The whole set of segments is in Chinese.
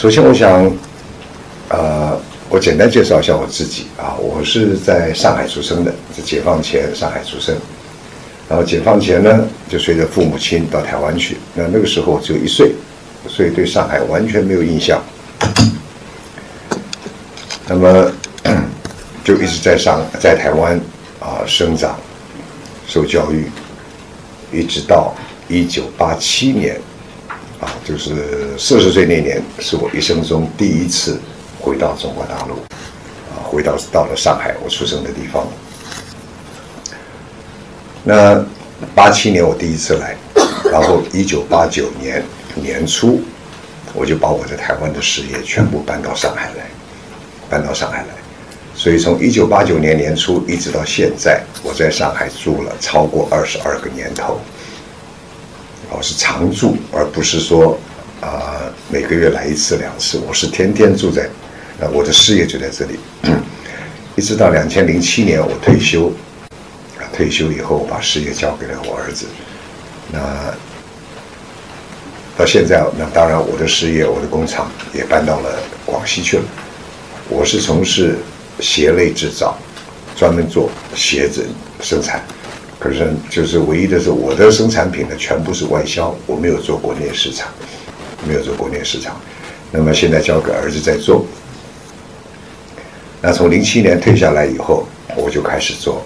首先，我想，呃，我简单介绍一下我自己啊。我是在上海出生的，是解放前上海出生。然后解放前呢，就随着父母亲到台湾去。那那个时候只有一岁，所以对上海完全没有印象。那么 就一直在上在台湾啊生长、受教育，一直到一九八七年。啊，就是四十岁那年，是我一生中第一次回到中国大陆，啊，回到到了上海，我出生的地方。那八七年我第一次来，然后一九八九年年初，我就把我在台湾的事业全部搬到上海来，搬到上海来，所以从一九八九年年初一直到现在，我在上海住了超过二十二个年头。我是常住，而不是说啊每个月来一次两次。我是天天住在，那我的事业就在这里，一直到两千零七年我退休，啊退休以后我把事业交给了我儿子。那到现在，那当然我的事业，我的工厂也搬到了广西去了。我是从事鞋类制造，专门做鞋子生产。可是，就是唯一的是，我的生产品呢，全部是外销，我没有做国内市场，没有做国内市场。那么现在交给儿子在做。那从零七年退下来以后，我就开始做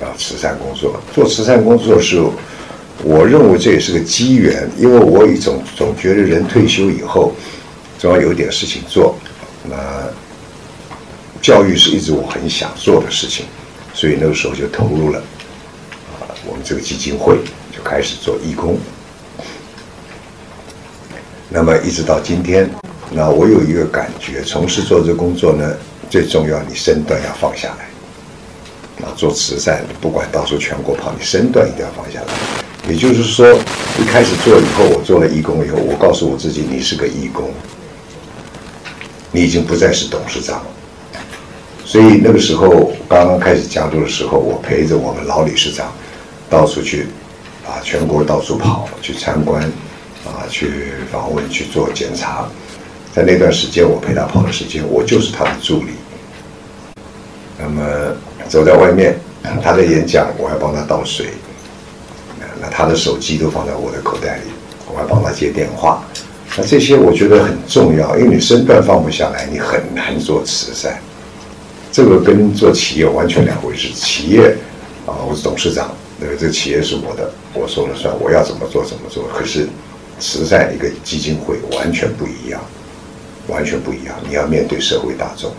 啊慈善工作。做慈善工作是，我认为这也是个机缘，因为我总总觉得人退休以后，总要有点事情做。那教育是一直我很想做的事情，所以那个时候就投入了。这个基金会就开始做义工，那么一直到今天，那我有一个感觉，从事做这工作呢，最重要，你身段要放下来。啊，做慈善，不管到处全国跑，你身段一定要放下来。也就是说，一开始做以后，我做了义工以后，我告诉我自己，你是个义工，你已经不再是董事长了。所以那个时候刚刚开始加入的时候，我陪着我们老理事长。到处去，啊，全国到处跑，去参观，啊，去访问，去做检查。在那段时间，我陪他跑的时间，我就是他的助理。那么走在外面，他在演讲，我还帮他倒水。那他的手机都放在我的口袋里，我还帮他接电话。那这些我觉得很重要，因为你身段放不下来，你很难做慈善。这个跟做企业完全两回事。企业，啊，我是董事长。那个这个企业是我的，我说了算，我要怎么做怎么做。可是，慈善一个基金会完全不一样，完全不一样。你要面对社会大众，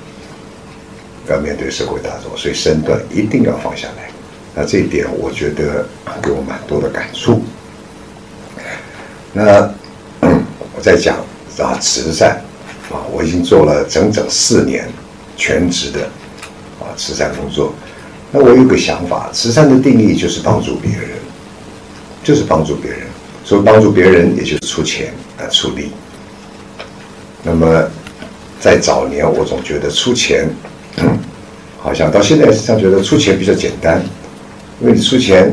要面对社会大众，所以身段一定要放下来。那这一点，我觉得给我蛮多的感触。那我在讲啊，慈善啊，我已经做了整整四年全职的啊慈善工作。那我有个想法，慈善的定义就是帮助别人，就是帮助别人。所以帮助别人，也就是出钱啊，出力。那么在早年，我总觉得出钱，好像到现在实际上觉得出钱比较简单，因为你出钱，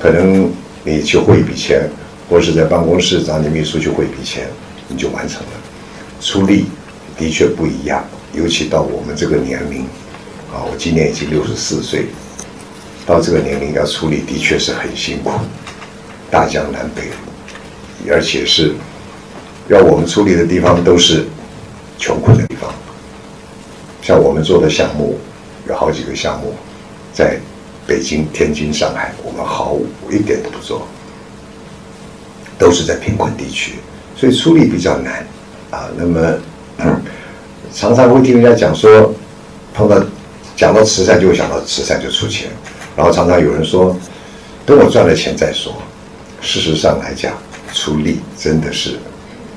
可能你去汇一笔钱，或是在办公室找你秘书去汇一笔钱，你就完成了。出力的确不一样，尤其到我们这个年龄。啊，我今年已经六十四岁，到这个年龄要处理的确是很辛苦，大江南北，而且是要我们处理的地方都是穷困的地方。像我们做的项目，有好几个项目，在北京、天津、上海，我们毫无一点都不做，都是在贫困地区，所以处理比较难啊。那么 常常会听人家讲说，碰到。讲到慈善就会想到慈善就出钱，然后常常有人说，等我赚了钱再说。事实上来讲，出力真的是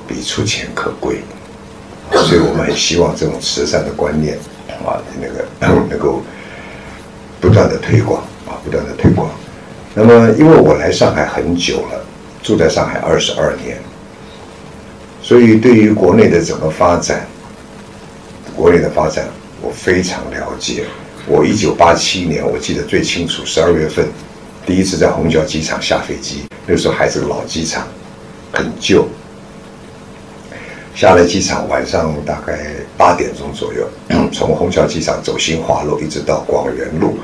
比出钱可贵，所以我们很希望这种慈善的观念啊，那个能够不断的推广啊，不断的推广。那么，因为我来上海很久了，住在上海二十二年，所以对于国内的整个发展，国内的发展我非常了解。我一九八七年我记得最清楚，十二月份第一次在虹桥机场下飞机。那时候还是老机场，很旧。下了机场，晚上大概八点钟左右，从虹桥机场走新华路一直到广元路。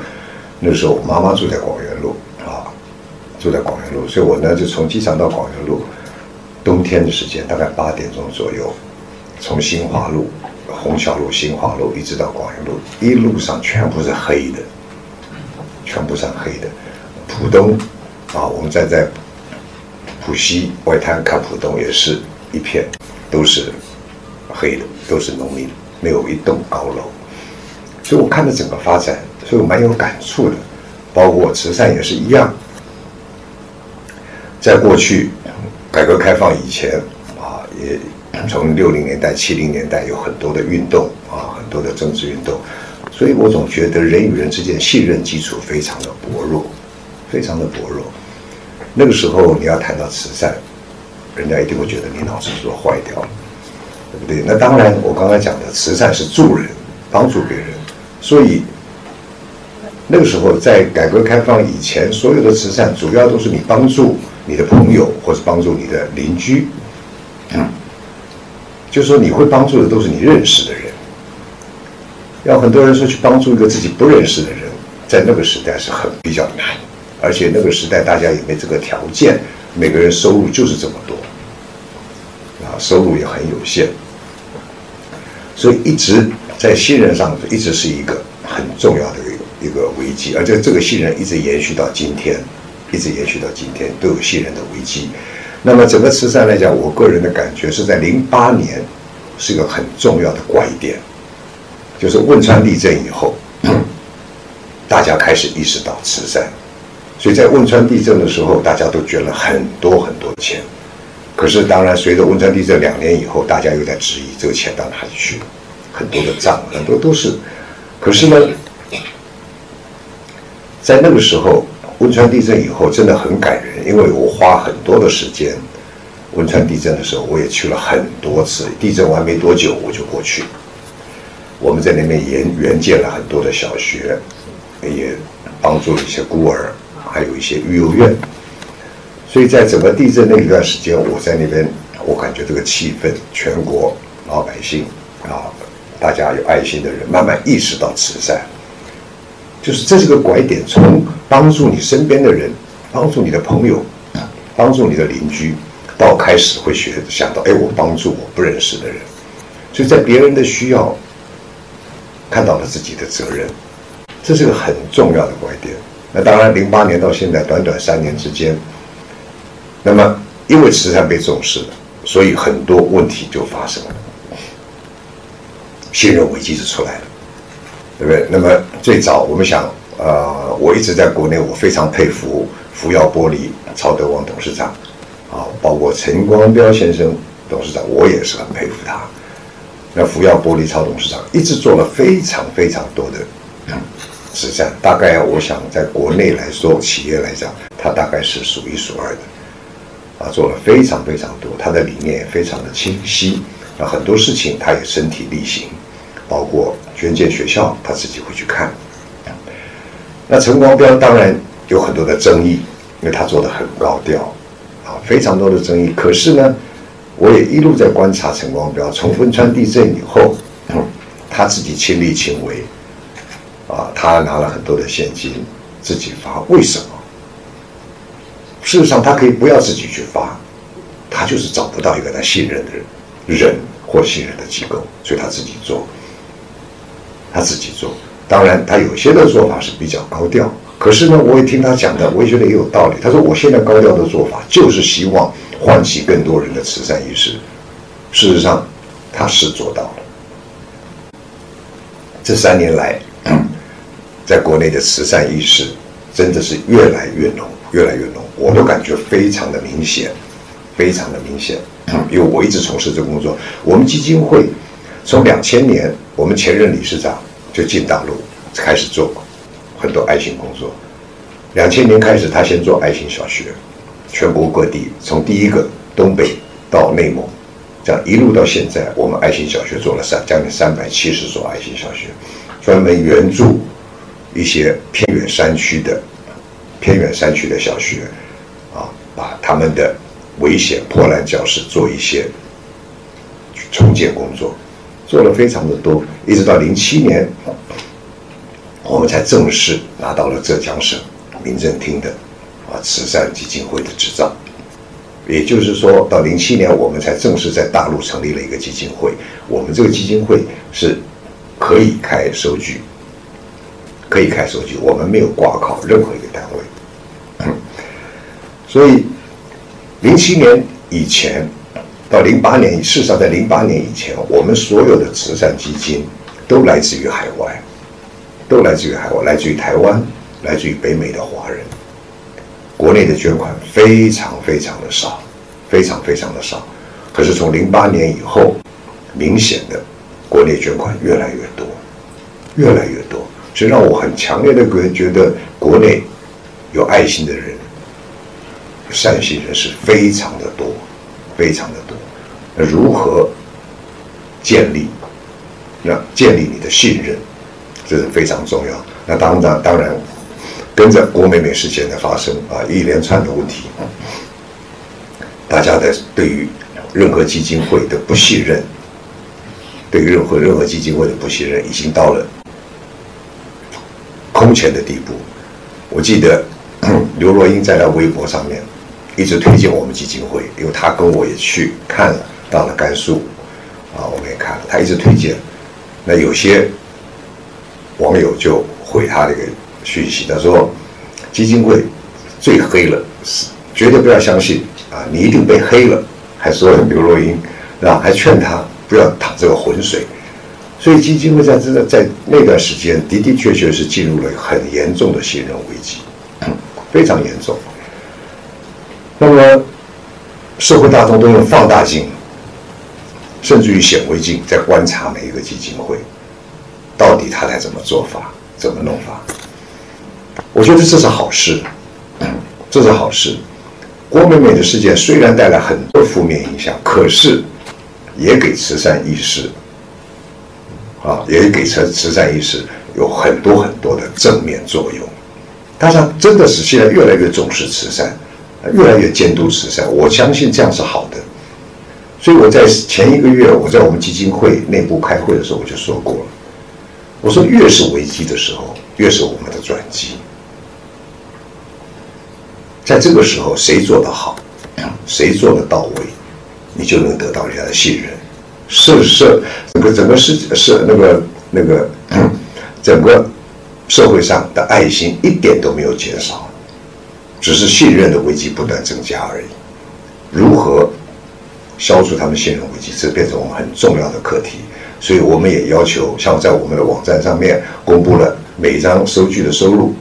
那时候我妈妈住在广元路啊，住在广元路，所以我呢就从机场到广元路，冬天的时间大概八点钟左右，从新华路、虹桥路、新华路一直到广元路，一路上全部是黑的，全部是黑的。浦东啊，我们站在。浦西外滩看浦东也是一片，都是黑的，都是农民，没有一栋高楼。所以我看着整个发展，所以我蛮有感触的。包括慈善也是一样，在过去改革开放以前啊，也从六零年代、七零年代有很多的运动啊，很多的政治运动，所以我总觉得人与人之间信任基础非常的薄弱，非常的薄弱。那个时候你要谈到慈善，人家一定会觉得你脑子是不是坏掉了，对不对？那当然，我刚才讲的慈善是助人，帮助别人，所以那个时候在改革开放以前，所有的慈善主要都是你帮助你的朋友或者帮助你的邻居，嗯，就是说你会帮助的都是你认识的人，要很多人说去帮助一个自己不认识的人，在那个时代是很比较难。而且那个时代大家也没这个条件，每个人收入就是这么多，啊，收入也很有限，所以一直在信任上一直是一个很重要的一个一个危机，而且这个信任一直延续到今天，一直延续到今天都有信任的危机。那么整个慈善来讲，我个人的感觉是在零八年是一个很重要的拐点，就是汶川地震以后，大家开始意识到慈善。所以在汶川地震的时候，大家都捐了很多很多钱。可是，当然，随着汶川地震两年以后，大家又在质疑这个钱到哪里去了，很多的账，很多都是。可是呢，在那个时候，汶川地震以后真的很感人，因为我花很多的时间。汶川地震的时候，我也去了很多次。地震完没多久，我就过去。我们在那边援援建了很多的小学，也帮助了一些孤儿。还有一些育幼院，所以在整个地震那一段时间，我在那边，我感觉这个气氛，全国老百姓啊，大家有爱心的人慢慢意识到慈善，就是这是个拐点，从帮助你身边的人，帮助你的朋友，帮助你的邻居，到开始会学想到，哎，我帮助我不认识的人，所以在别人的需要看到了自己的责任，这是个很重要的拐点。那当然，零八年到现在短短三年之间，那么因为慈善被重视了，所以很多问题就发生了，信任危机就出来了，对不对？那么最早我们想，呃，我一直在国内，我非常佩服福耀玻璃曹德旺董事长，啊，包括陈光标先生董事长，我也是很佩服他。那福耀玻璃曹董事长一直做了非常非常多的。慈善大概我想在国内来说，企业来讲，他大概是数一数二的，啊，做了非常非常多，他的理念也非常的清晰，啊，很多事情他也身体力行，包括捐建学校，他自己会去看。那陈光标当然有很多的争议，因为他做的很高调，啊，非常多的争议。可是呢，我也一路在观察陈光标，从汶川地震以后，他自己亲力亲为。啊，他拿了很多的现金自己发，为什么？事实上，他可以不要自己去发，他就是找不到一个他信任的人，人或信任的机构，所以他自己做，他自己做。当然，他有些的做法是比较高调，可是呢，我也听他讲的，我也觉得也有道理。他说，我现在高调的做法就是希望唤起更多人的慈善意识。事实上，他是做到了。这三年来。在国内的慈善意识真的是越来越浓，越来越浓，我都感觉非常的明显，非常的明显。因为我一直从事这工作，我们基金会从两千年，我们前任理事长就进大陆开始做很多爱心工作。两千年开始，他先做爱心小学，全国各地从第一个东北到内蒙，这样一路到现在，我们爱心小学做了三将近三百七十所爱心小学，专门援助一些偏远山区的偏远山区的小学，啊，把他们的危险破烂教室做一些重建工作，做了非常的多，一直到零七年，我们才正式拿到了浙江省。民政厅的啊慈善基金会的执照，也就是说到零七年，我们才正式在大陆成立了一个基金会。我们这个基金会是可以开收据，可以开收据，我们没有挂靠任何一个单位。所以零七年以前到零八年，事实上在零八年以前，我们所有的慈善基金都来自于海外，都来自于海外，来自于台湾。来自于北美的华人，国内的捐款非常非常的少，非常非常的少。可是从零八年以后，明显的国内捐款越来越多，越来越多，所以让我很强烈的觉得国内有爱心的人、善心人士非常的多，非常的多。那如何建立？那建立你的信任，这是非常重要。那当然，当然。跟着郭美美事件的发生啊，一连串的问题，大家的对于任何基金会的不信任，对于任何任何基金会的不信任，已经到了空前的地步。我记得刘若英在她微博上面一直推荐我们基金会，因为他跟我也去看了，到了甘肃啊，我们也看了，他一直推荐。那有些网友就回他这个。讯息，他说基金会最黑了，是绝对不要相信啊！你一定被黑了，还说刘若英，啊？还劝他不要淌这个浑水。所以基金会在真的在那段时间的的确确是进入了很严重的信任危机，非常严重。那么社会大众都用放大镜，甚至于显微镜在观察每一个基金会，到底他在怎么做法，怎么弄法？我觉得这是好事，这是好事。郭美美的事件虽然带来很多负面影响，可是也给慈善意识啊，也给慈慈善意识有很多很多的正面作用。大家真的是现在越来越重视慈善，越来越监督慈善。我相信这样是好的。所以我在前一个月，我在我们基金会内部开会的时候，我就说过了。我说，越是危机的时候，越是我们的转机。在这个时候，谁做得好，谁做得到位，你就能得到人家的信任。是是，整个整个世是那个那个整个社会上的爱心一点都没有减少，只是信任的危机不断增加而已。如何消除他们信任危机，这变成我们很重要的课题。所以我们也要求，像在我们的网站上面公布了每张收据的收入，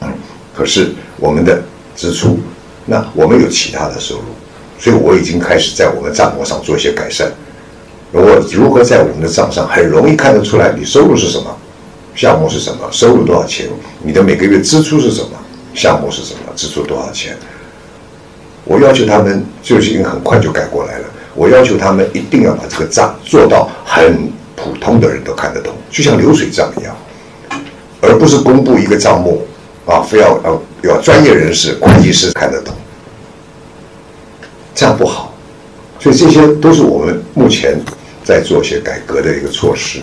嗯，可是我们的。支出，那我们有其他的收入，所以我已经开始在我们账目上做一些改善。我如何在我们的账上很容易看得出来你收入是什么，项目是什么，收入多少钱？你的每个月支出是什么，项目是什么，支出多少钱？我要求他们就已经很快就改过来了。我要求他们一定要把这个账做到很普通的人都看得懂，就像流水账一样，而不是公布一个账目。啊，非要要要专业人士、会计师看得懂，这样不好。所以这些都是我们目前在做一些改革的一个措施。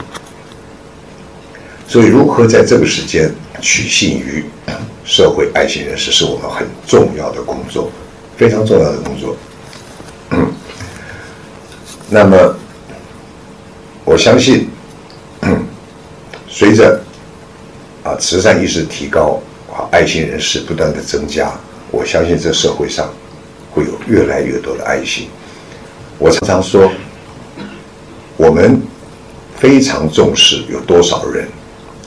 所以，如何在这个时间取信于社会爱心人士，是我们很重要的工作，非常重要的工作。那么，我相信，随着啊慈善意识提高。啊，爱心人士不断的增加，我相信这社会上会有越来越多的爱心。我常常说，我们非常重视有多少人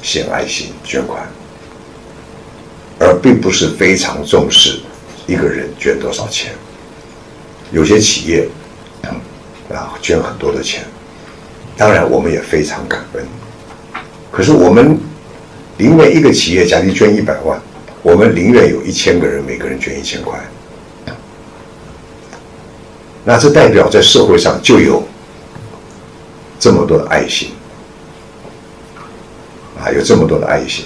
献爱心捐款，并不是非常重视一个人捐多少钱。有些企业啊捐很多的钱，当然我们也非常感恩。可是我们宁愿一个企业家庭捐一百万，我们宁愿有一千个人每个人捐一千块。那这代表在社会上就有这么多的爱心啊，有这么多的爱心。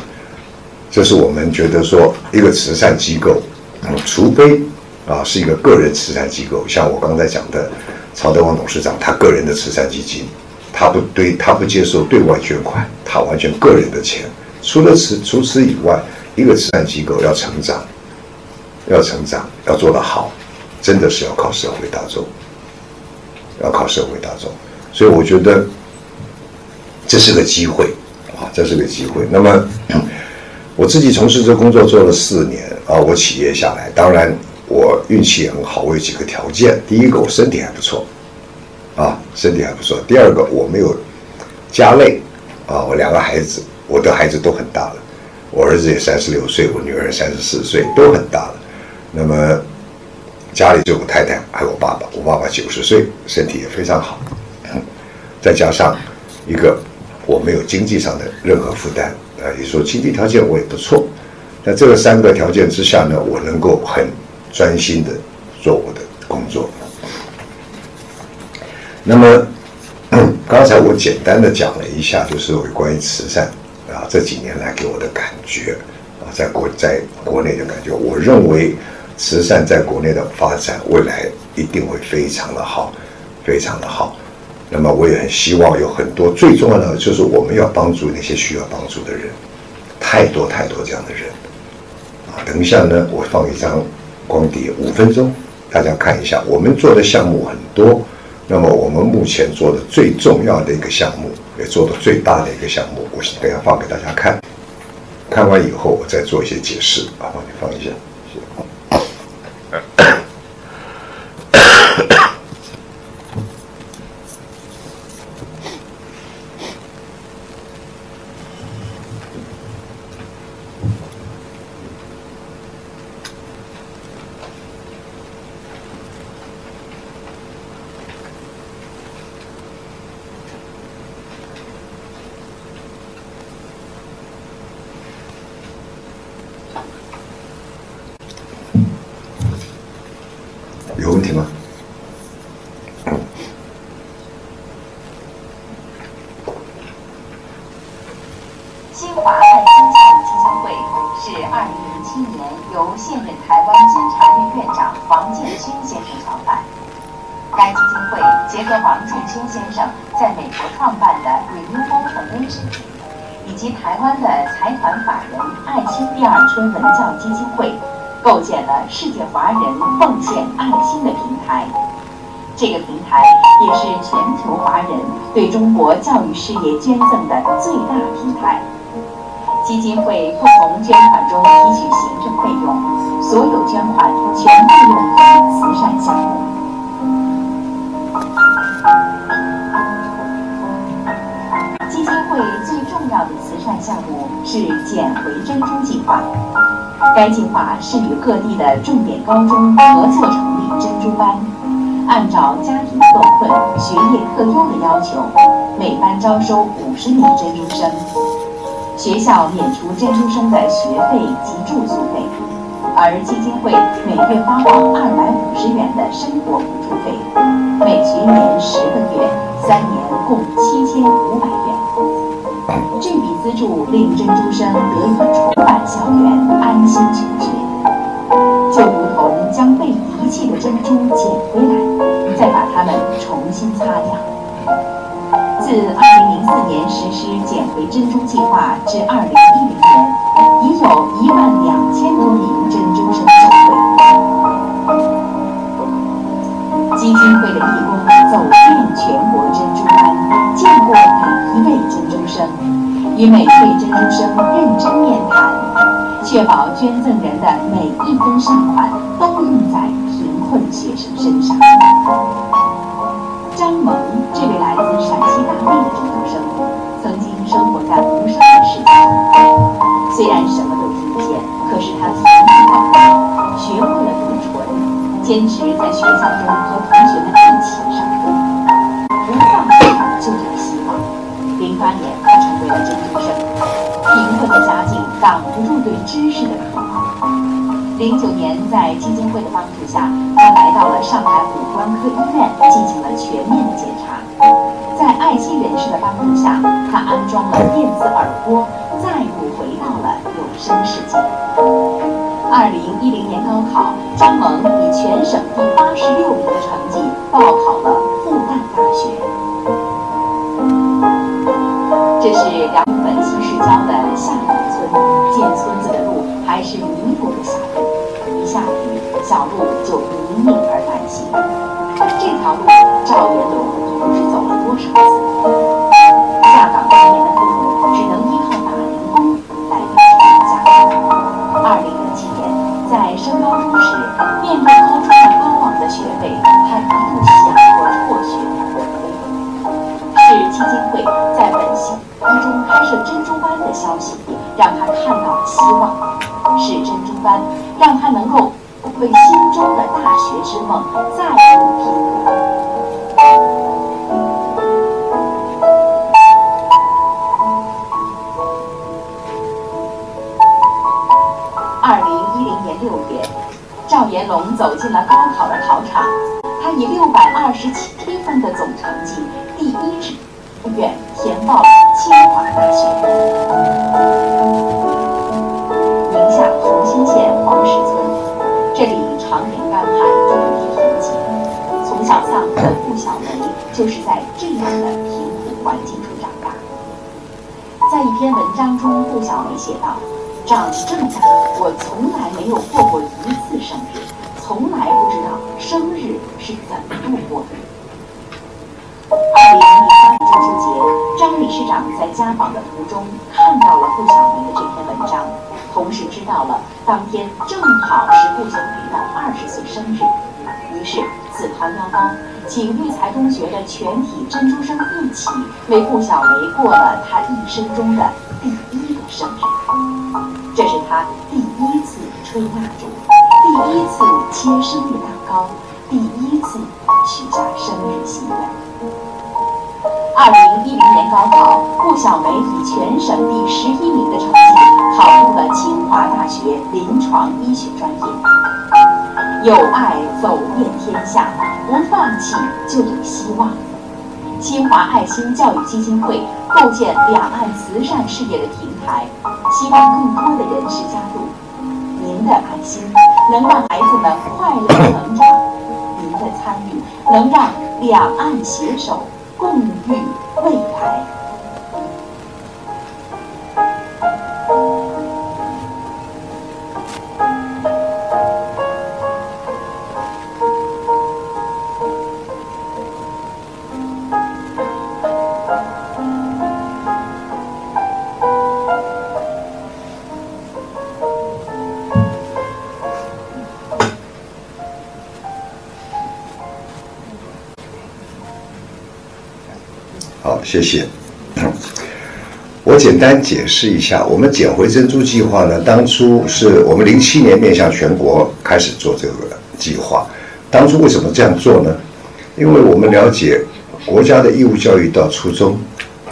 这是我们觉得说，一个慈善机构，嗯除非啊是一个个人慈善机构，像我刚才讲的曹德旺董事长，他个人的慈善基金，他不对，他不接受对外捐款，他完全个人的钱。除了此除此以外，一个慈善机构要成长，要成长，要做得好，真的是要靠社会大众，要靠社会大众。所以我觉得这是个机会啊，这是个机会。那么。我自己从事这工作做了四年啊，我企业下来，当然我运气也很好，我有几个条件。第一个，我身体还不错，啊，身体还不错。第二个，我没有家累，啊，我两个孩子，我的孩子都很大了，我儿子也三十六岁，我女儿三十四岁，都很大了。那么家里就我太太，还有我爸爸，我爸爸九十岁，身体也非常好。再加上一个，我没有经济上的任何负担。啊，你说经济条件我也不错，那这个三个条件之下呢，我能够很专心的做我的工作。那么刚才我简单的讲了一下，就是有关于慈善啊这几年来给我的感觉啊，在国在国内的感觉，我认为慈善在国内的发展未来一定会非常的好，非常的好。那么我也很希望有很多最重要的就是我们要帮助那些需要帮助的人，太多太多这样的人，啊，等一下呢，我放一张光碟，五分钟，大家看一下，我们做的项目很多，那么我们目前做的最重要的一个项目，也做的最大的一个项目，我等下放给大家看，看完以后我再做一些解释，啊，帮你放一下。有问题吗？新华爱心教育基金会是二零零七年由现任台湾监察院院长王建勋先生创办。该基金会结合王建勋先生在美国创办的 Renewal Foundation，以及台湾的财团法人爱心第二春文教基金会。构建了世界华人奉献爱心的平台，这个平台也是全球华人对中国教育事业捐赠的最大平台。基金会不从捐款中提取行政费用，所有捐款全部用于慈善项目。基金会最重要的慈善项目是“捡回珍珠”计划。该计划是与各地的重点高中合作成立珍珠班，按照家庭特困、学业特优的要求，每班招收五十名珍珠生，学校免除珍珠生的学费及住宿费，而基金会每月发放二百五十元的生活补助费，每学年十个月，三年共七千五百元。这笔资助令珍珠生得以重返校园，安心求学，就如同将被遗弃的珍珠捡回来，再把它们重新擦亮。自2004年实施“捡回珍珠”计划至2010年，已有一万两千多名珍珠生受惠。基金会的义工走遍全国珍珠班，见过每一位生，与每位珍珠生认真面谈，确保捐赠人的每一分善款都用在贫困学生身上。张萌这位来自陕西大荔的中学生，曾经生活在无声的世场，虽然什么都听不见，可是他从不抱怨，学会了读唇，坚持在学校中。挡不住对知识的渴望。零九年，在基金会的帮助下，他来到了上海五官科医院进行了全面的检查。在爱心人士的帮助下，他安装了电子耳蜗，再度回到了有声世界。二零一零年高考，张萌以全省第八十六名的成绩报考了复旦大学。这是辽宁本溪市郊的小路就泥泞而难行。这条路，赵元龙不知走了多少次。下岗多年的父母只能依靠打零工来维持家计。二零零七年，在升高中时，面对高中的高昂的学费，他一度想过辍学而归。是基金会在本溪一中开设珍珠班的消息，让他看到了希望。是珍珠班，让他能够为心中的大学之梦再度拼搏。二零一零年六月，赵延龙走进了高考的考场，他以六百二十七分的总成绩，中，顾小梅写道：“长这么大，我从来没有过过一次生日，从来不知道生日是怎么度过的。”二零一八中秋节，张理事长在家访的途中看到了顾小梅的这篇文章，同时知道了当天正好是顾小梅的二十岁生日，于是自掏腰包，请育才中学的全体珍珠生一起为顾小梅过了她一生中的生日。这是他第一次吹蜡烛，第一次切生日蛋糕，第一次许下生日心愿。二零一零年高考，顾小梅以全省第十一名的成绩考入了清华大学临床医学专业。有爱走遍天下，不放弃就有希望。清华爱心教育基金会构建两岸慈善事业的平台，希望更多的人士加入。您的爱心能让孩子们快乐成长，您的参与能让两岸携手谢谢。我简单解释一下，我们捡回珍珠计划呢，当初是我们零七年面向全国开始做这个计划。当初为什么这样做呢？因为我们了解国家的义务教育到初中，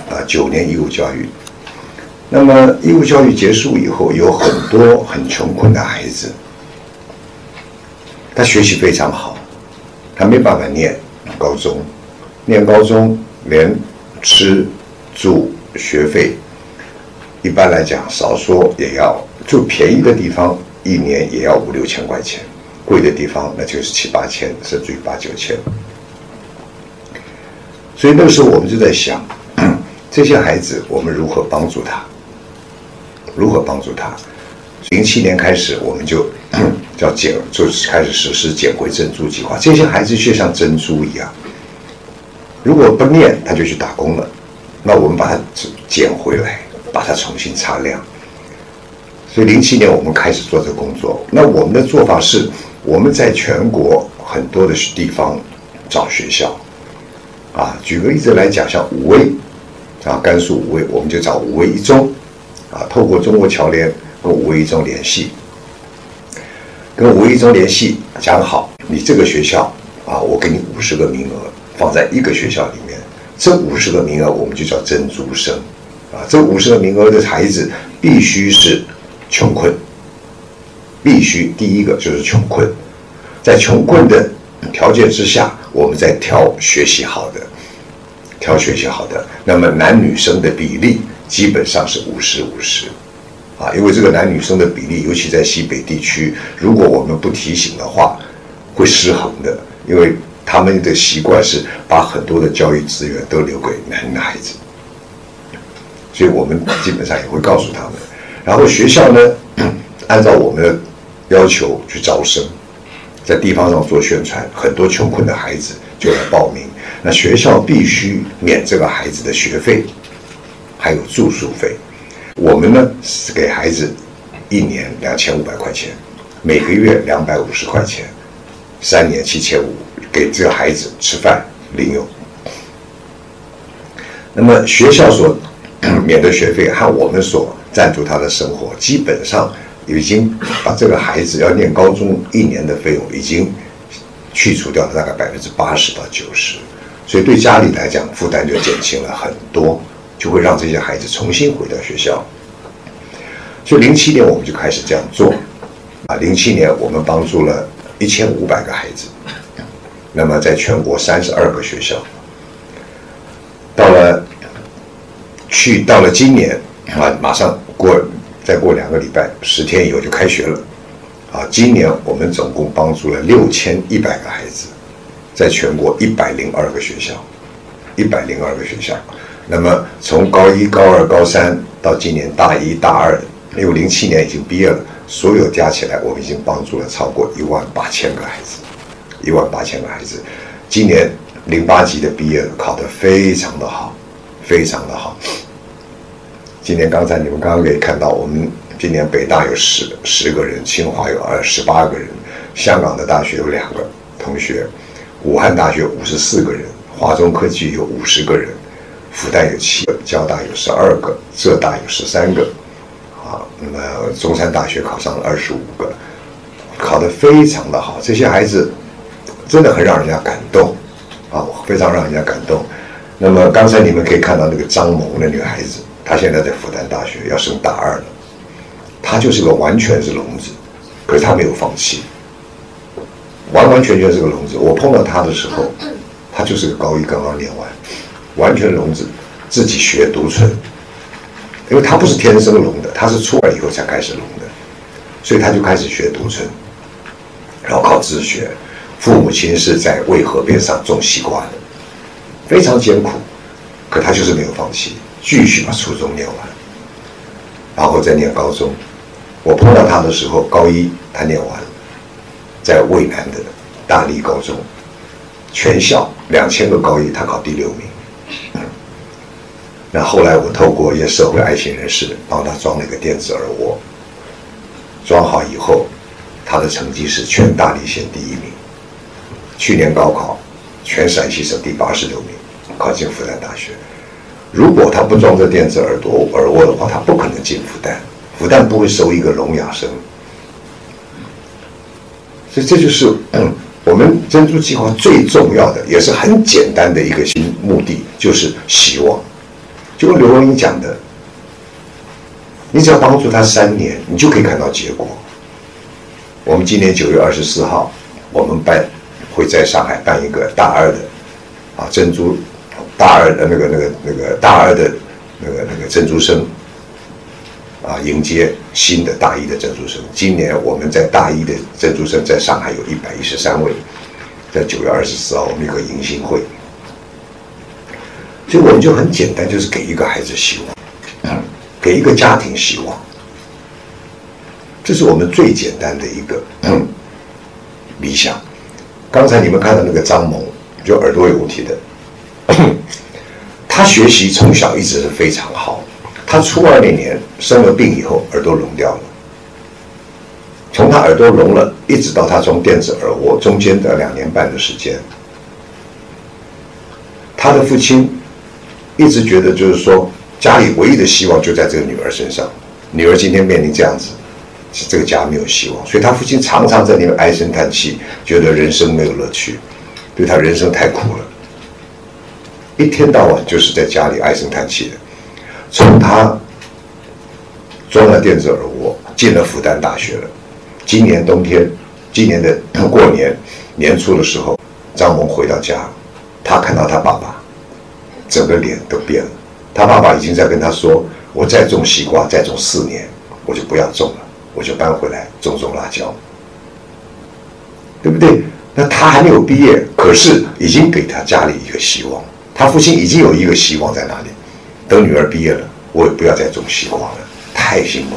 啊，九年义务教育。那么义务教育结束以后，有很多很穷困的孩子，他学习非常好，他没办法念高中，念高中连吃住学费，一般来讲少说也要住便宜的地方，一年也要五六千块钱，贵的地方那就是七八千，甚至于八九千。所以那个时候我们就在想，这些孩子我们如何帮助他？如何帮助他？零七年开始，我们就 叫捡，就开始实施捡回珍珠计划。这些孩子就像珍珠一样，如果不念，他就去打工了。那我们把它捡回来，把它重新擦亮。所以零七年我们开始做这个工作。那我们的做法是，我们在全国很多的地方找学校，啊，举个例子来讲，像武威，啊，甘肃武威，我们就找武威一中，啊，透过中国侨联跟武威一中联系，跟武威一中联系，讲好，你这个学校啊，我给你五十个名额，放在一个学校里面，这五十个名额我们就叫珍珠生，啊，这五十个名额的孩子必须是穷困，必须第一个就是穷困，在穷困的条件之下，我们再挑学习好的，挑学习好的，那么男女生的比例基本上是五十五十，啊，因为这个男女生的比例，尤其在西北地区，如果我们不提醒的话，会失衡的，因为他们的习惯是把很多的教育资源都留给男孩子。所以我们基本上也会告诉他们，然后学校呢，按照我们的要求去招生，在地方上做宣传，很多穷困的孩子就来报名，那学校必须免这个孩子的学费，还有住宿费。我们呢是给孩子一年两千五百块钱，每个月两百五十块钱，三年七千五，给这个孩子吃饭零用。那么学校所 免的学费和我们所赞助他的生活，基本上已经把这个孩子要念高中一年的费用已经去除掉了大概百分之八十到九十，所以对家里来讲负担就减轻了很多，就会让这些孩子重新回到学校。所以零七年我们就开始这样做，啊，零七年我们帮助了一千五百个孩子，那么在全国三十二个学校，到了。去到了今年啊，马上过再过两个礼拜，十天以后就开学了，啊，今年我们总共帮助了六千一百个孩子，在全国一百零二个学校，一百零二个学校，那么从高一、高二、高三到今年大一、大二，因为零七年已经毕业了，所有加起来，我们已经帮助了超过一万八千个孩子，一万八千个孩子，今年零八级的毕业考得非常的好。非常的好。今年刚才你们刚刚可以看到，我们今年北大有十十个人，清华有二十八个人，香港的大学有两个同学，武汉大学五十四个人，华中科技有五十个人，复旦有七个，交大有十二个，浙大有十三个，啊，那么中山大学考上了二十五个，考得非常的好。这些孩子真的很让人家感动，啊，非常让人家感动。那么刚才你们可以看到那个张萌的女孩子，她现在在复旦大学要升大二了，她就是个完全是聋子，可是她没有放弃，完完全全是个聋子。我碰到她的时候，她就是个高一刚刚念完，完全聋子，自己学读唇，因为她不是天生聋的，她是初二以后才开始聋的，所以她就开始学读唇，然后靠自学。父母亲是在渭河边上种西瓜的。非常艰苦，可他就是没有放弃，继续把初中念完，然后再念高中。我碰到他的时候，高一他念完了，在渭南的大理高中，全校两千个高一，他考第六名。那后来我透过一些社会爱心人士帮他装了一个电子耳蜗，装好以后，他的成绩是全大理县第一名。去年高考，全陕西省第八十六名。考进复旦大学，如果他不装这电子耳朵耳蜗的话，他不可能进复旦。复旦不会收一个聋哑生，所以这就是我们珍珠计划最重要的，也是很简单的一个新目的，就是希望。就跟刘文英讲的，你只要帮助他三年，你就可以看到结果。我们今年九月二十四号，我们办会在上海办一个大二的啊珍珠。大二的那个、那个、那个大二的那个、那个珍珠生啊，迎接新的大一的珍珠生。今年我们在大一的珍珠生在上海有一百一十三位，在九月二十四号我们有个迎新会，所以我们就很简单，就是给一个孩子希望，给一个家庭希望，这是我们最简单的一个 理想。刚才你们看到那个张萌，就耳朵有问题的。他学习从小一直是非常好，他初二那年生了病以后耳朵聋掉了。从他耳朵聋了，一直到他装电子耳蜗，中间的两年半的时间，他的父亲一直觉得就是说家里唯一的希望就在这个女儿身上，女儿今天面临这样子，这个家没有希望，所以他父亲常常在那边唉声叹气，觉得人生没有乐趣，对他人生太苦了。一天到晚就是在家里唉声叹气的。从他装了电子耳蜗，进了复旦大学了。今年冬天，今年的过年年初的时候，张萌回到家，他看到他爸爸，整个脸都变了。他爸爸已经在跟他说：“我再种西瓜，再种四年，我就不要种了，我就搬回来种种辣椒，对不对？”那他还没有毕业，可是已经给他家里一个希望。他父亲已经有一个希望在那里，等女儿毕业了，我也不要再种西瓜了，太辛苦。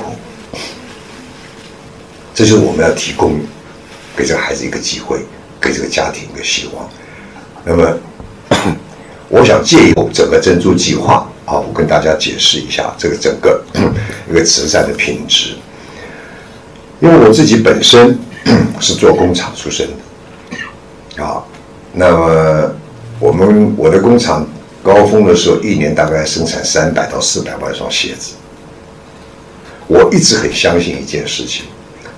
这就是我们要提供给这个孩子一个机会，给这个家庭一个希望。那么，我想借由整个珍珠计划啊，我跟大家解释一下这个整个 一个慈善的品质。因为我自己本身 是做工厂出身的，啊，那么我们我的工厂高峰的时候，一年大概生产三百到四百万双鞋子。我一直很相信一件事情。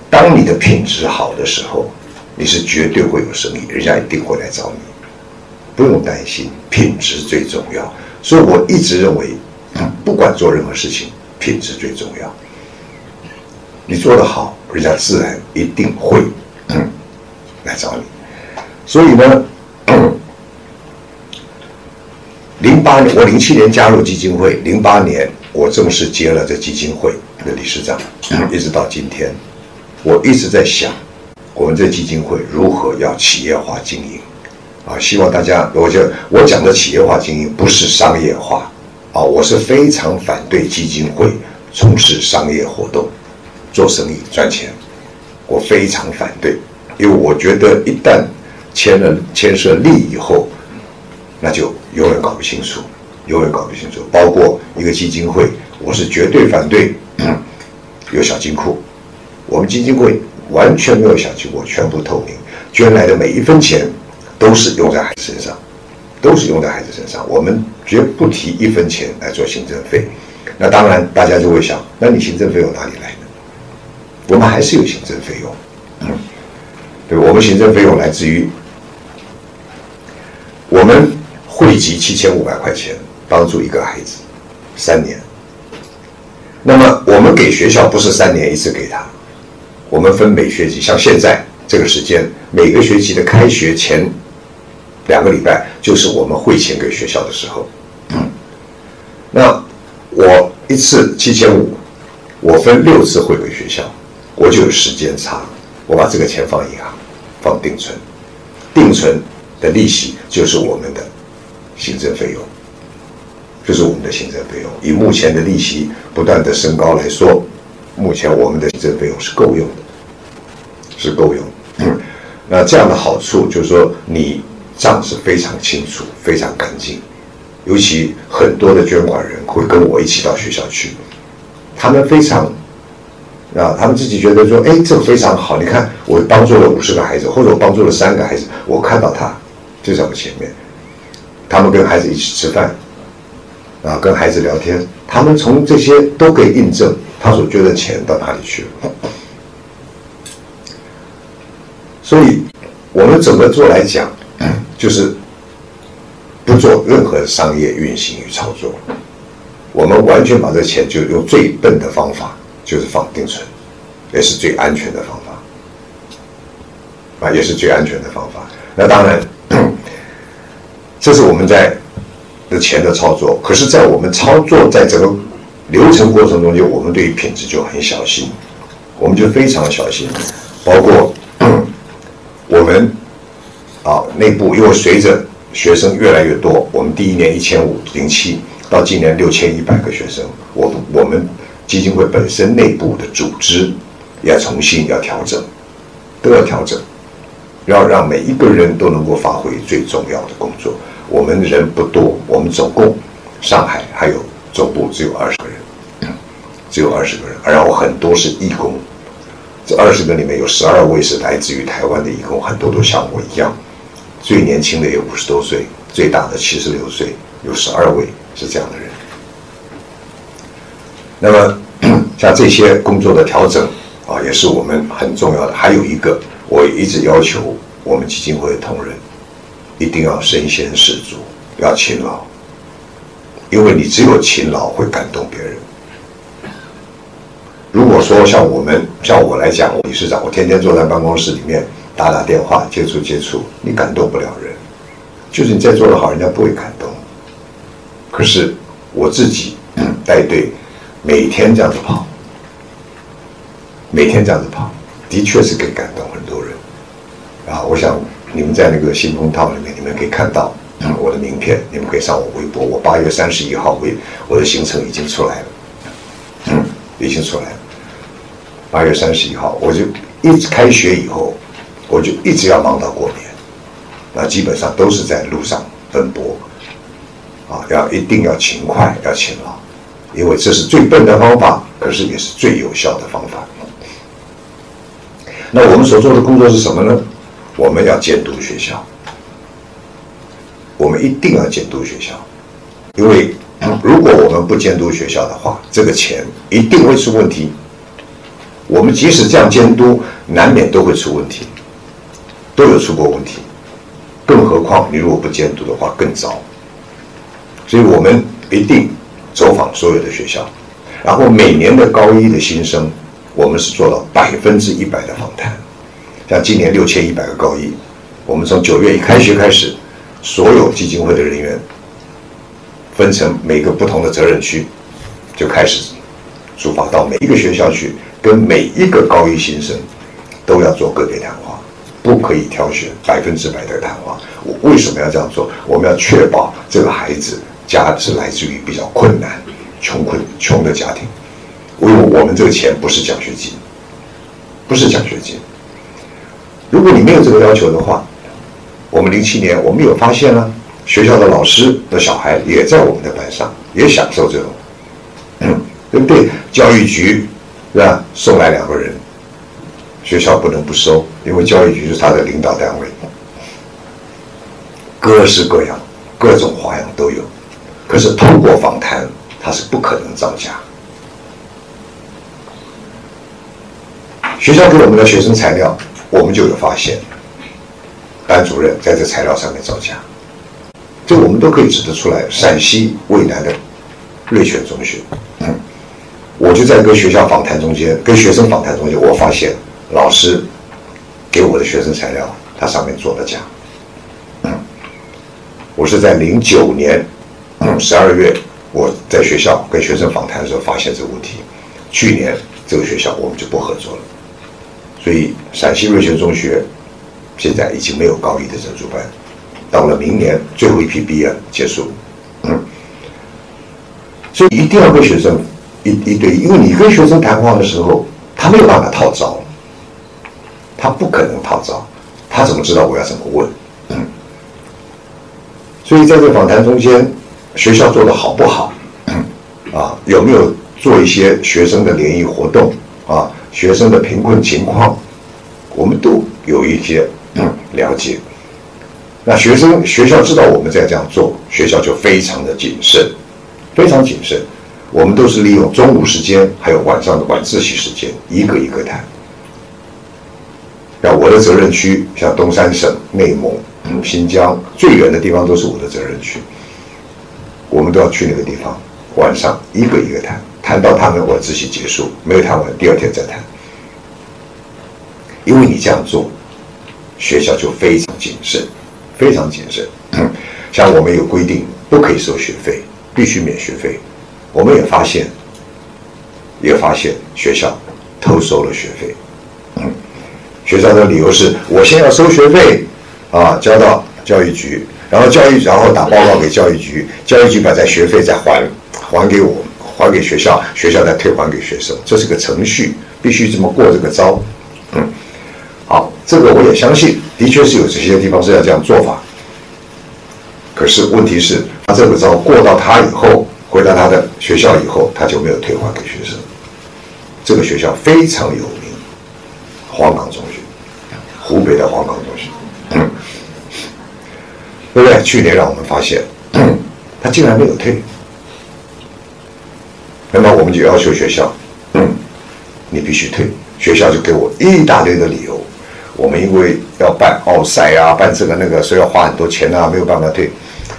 当你的品质好的时候，你是绝对会有生意，人家一定会来找你，不用担心，品质最重要。所以我一直认为，不管做任何事情，品质最重要。你做得好，人家自然一定会嗯来找你。所以呢，零八年我零七年加入基金会，零八年我正式接了这基金会的理事长，一直到今天。我一直在想，我们这基金会如何要企业化经营，啊，希望大家，我就我讲的企业化经营不是商业化，啊，我是非常反对基金会从事商业活动、做生意赚钱，我非常反对，因为我觉得一旦牵了牵涉利益以后，那就永远搞不清楚，永远搞不清楚。包括一个基金会，我是绝对反对有小金库。我们基金会完全没有小金库，全部透明，捐来的每一分钱都是用在孩子身上，都是用在孩子身上。我们绝不提一分钱来做行政费。那当然，大家就会想，那你行政费用哪里来？我们还是有行政费用，嗯，对，我们行政费用来自于我们汇集七千五百块钱，帮助一个孩子三年。那么我们给学校不是三年一次给他。我们分每学期，像现在这个时间，每个学期的开学前两个礼拜，就是我们汇钱给学校的时候。那我一次七千五，我分六次汇给学校，我就有时间差。我把这个钱放银行，放定存，定存的利息就是我们的行政费用，就是我们的行政费用。以目前的利息不断的升高来说，目前我们的行政费用是够用的。是够用，那这样的好处就是说，你账是非常清楚、非常干净。尤其很多的捐款人会跟我一起到学校去，他们非常啊，他们自己觉得说，哎，这个非常好。你看，我帮助了五十个孩子，或者我帮助了三个孩子，我看到他就在我前面，他们跟孩子一起吃饭，啊，跟孩子聊天，他们从这些都可以印证他所捐的钱到哪里去了。所以，我们怎么做来讲，就是不做任何商业运行与操作，我们完全把这钱就用最笨的方法，就是放定存，也是最安全的方法，啊，也是最安全的方法。那当然，这是我们在的钱的操作。可是，在我们操作在整个流程过程中间，我们对于品质就很小心，我们就非常小心，包括。我们啊，内部因为随着学生越来越多，我们第一年一千五零七，到今年六千一百个学生，我我们基金会本身内部的组织要重新要调整，都要调整，要让每一个人都能够发挥最重要的工作。我们人不多，我们总共上海还有总部只有二十个人，只有二十个人，然后很多是义工。这二十个里面有十二位是来自于台湾的义工，很多都像我一样，最年轻的有五十多岁，最大的七十六岁，有十二位是这样的人。那么 像这些工作的调整啊，也是我们很重要的。还有一个，我一直要求我们基金会的同仁一定要身先士卒，要勤劳，因为你只有勤劳会感动别人。如果说像我们像我来讲，理事长，我天天坐在办公室里面打打电话、接触接触，你感动不了人。就是你再做的好，人家不会感动。可是我自己带队，每天这样子跑，每天这样子跑，的确是可以感动很多人。啊，我想你们在那个新风套里面，你们可以看到我的名片，你们可以上我微博。我八月三十一号微我的行程已经出来了，嗯，已经出来了。八月三十一号，我就一直开学以后，我就一直要忙到过年。那基本上都是在路上奔波，啊，要一定要勤快，要勤劳，因为这是最笨的方法，可是也是最有效的方法。那我们所做的工作是什么呢？我们要监督学校，我们一定要监督学校，因为如果我们不监督学校的话，这个钱一定会出问题。我们即使这样监督，难免都会出问题，都有出过问题。更何况，你如果不监督的话，更糟。所以我们一定走访所有的学校，然后每年的高一的新生，我们是做到百分之一百的访谈。像今年六千一百个高一，我们从九月一开学开始，所有基金会的人员分成每个不同的责任区，就开始出发到每一个学校去，跟每一个高一新生都要做个别谈话。不可以挑选百分之百的谈话。我为什么要这样做？我们要确保这个孩子家是来自于比较困难、穷困穷的家庭。因为我们这个钱不是奖学金，不是奖学金。如果你没有这个要求的话，我们零七年我们有发现了，学校的老师的小孩也在我们的班上，也享受这种，对不对？教育局是吧？送来两个人。学校不能不收，因为教育局是他的领导单位，各式各样、各种花样都有。可是透过访谈，他是不可能造假。学校给我们的学生材料，我们就有发现，班主任在这材料上面造假，这我们都可以指得出来。陕西渭南的瑞泉中学，我就在跟学校访谈中间，跟学生访谈中间，我发现。老师给我的学生材料，他上面做的假。我是在零九年十二月，我在学校跟学生访谈的时候发现这个问题。去年这个学校我们就不合作了，所以陕西瑞泉中学现在已经没有高一的珍珠班，到了明年最后一批毕业结束。嗯所以一定要跟学生一一对，因为你跟学生谈话的时候，他没有办法套招。他不可能套招，他怎么知道我要怎么问？嗯所以在这访谈中间，学校做的好不好？啊，有没有做一些学生的联谊活动？啊，学生的贫困情况，我们都有一些了解。那学生学校知道我们在这样做，学校就非常的谨慎，非常谨慎。我们都是利用中午时间，还有晚上的晚自习时间，一个一个谈。像我的责任区，像东三省、内蒙、新疆最远的地方都是我的责任区，我们都要去那个地方，晚上一个一个谈，谈到他们晚自习结束，没有谈完，第二天再谈。因为你这样做，学校就非常谨慎，非常谨慎。像我们有规定，不可以收学费，必须免学费。我们也发现，也发现学校偷收了学费。学校的理由是我先要收学费，啊，交到教育局，然后教育，然后打报告给教育局，教育局把这学费再还还给我，还给学校，学校再退还给学生，这是个程序，必须这么过这个招。嗯，好，这个我也相信，的确是有这些地方是要这样做法。可是问题是，他这个招过到他以后，回到他的学校以后，他就没有退还给学生。这个学校非常有名，黄冈中学。湖北的黄冈中学，对不对？去年让我们发现，他竟然没有退，那么我们就要求学校，你必须退。学校就给我一大堆的理由，我们因为要办奥赛啊，办这个那个，所以要花很多钱啊，没有办法退。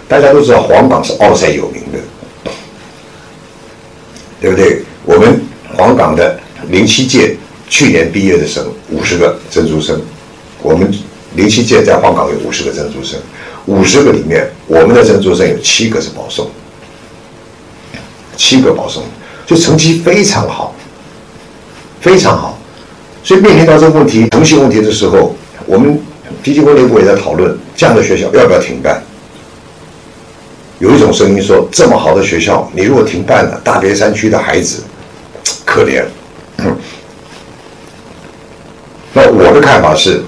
大家都知道黄冈是奥赛有名的，对不对？我们黄冈的零七届去年毕业的生五十个珍珠生，我们零七届在黄冈有五十个珍珠生，五十个里面我们的珍珠生有七个是保送，七个保送，就成绩非常好，非常好。所以面临到这个问题、诚信问题的时候，我们基金会内部也在讨论，这样的学校要不要停办？有一种声音说，这么好的学校，你如果停办了，大别山区的孩子可怜。那我的看法是，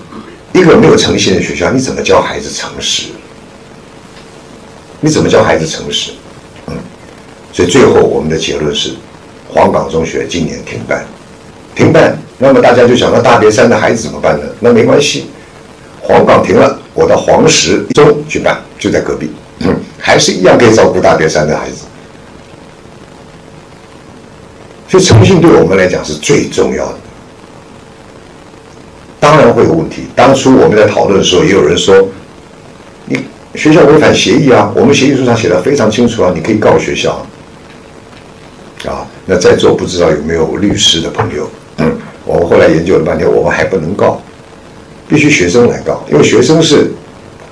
一个没有诚信的学校，你怎么教孩子诚实？你怎么教孩子诚实？嗯，所以最后我们的结论是，黄冈中学今年停办，停办。那么大家就想，那大别山的孩子怎么办呢？那没关系，黄冈停了，我到黄石中去办，就在隔壁。还是一样可以照顾大别山的孩子，所以诚信对我们来讲是最重要的。当然会有问题。当初我们在讨论的时候，也有人说，学校违反协议啊，我们协议书上写的非常清楚啊，你可以告学校。啊，那在座不知道有没有律师的朋友？嗯，我们后来研究了半天，我们还不能告，必须学生来告，因为学生是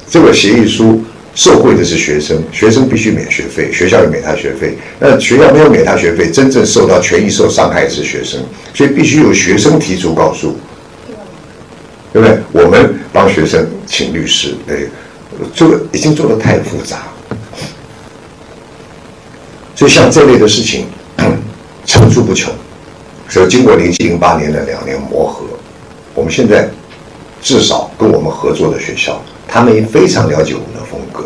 这个协议书。受贿的是学生，学生必须免学费，学校也免他学费。那学校没有免他学费，真正受到权益受伤害的是学生，所以必须由学生提出告诉，对不对？我们帮学生请律师，对，这个已经做的太复杂，所以像这类的事情 层出不穷。所以经过零七零八年的两年磨合，我们现在至少跟我们合作的学校，他们也非常了解我们的风格。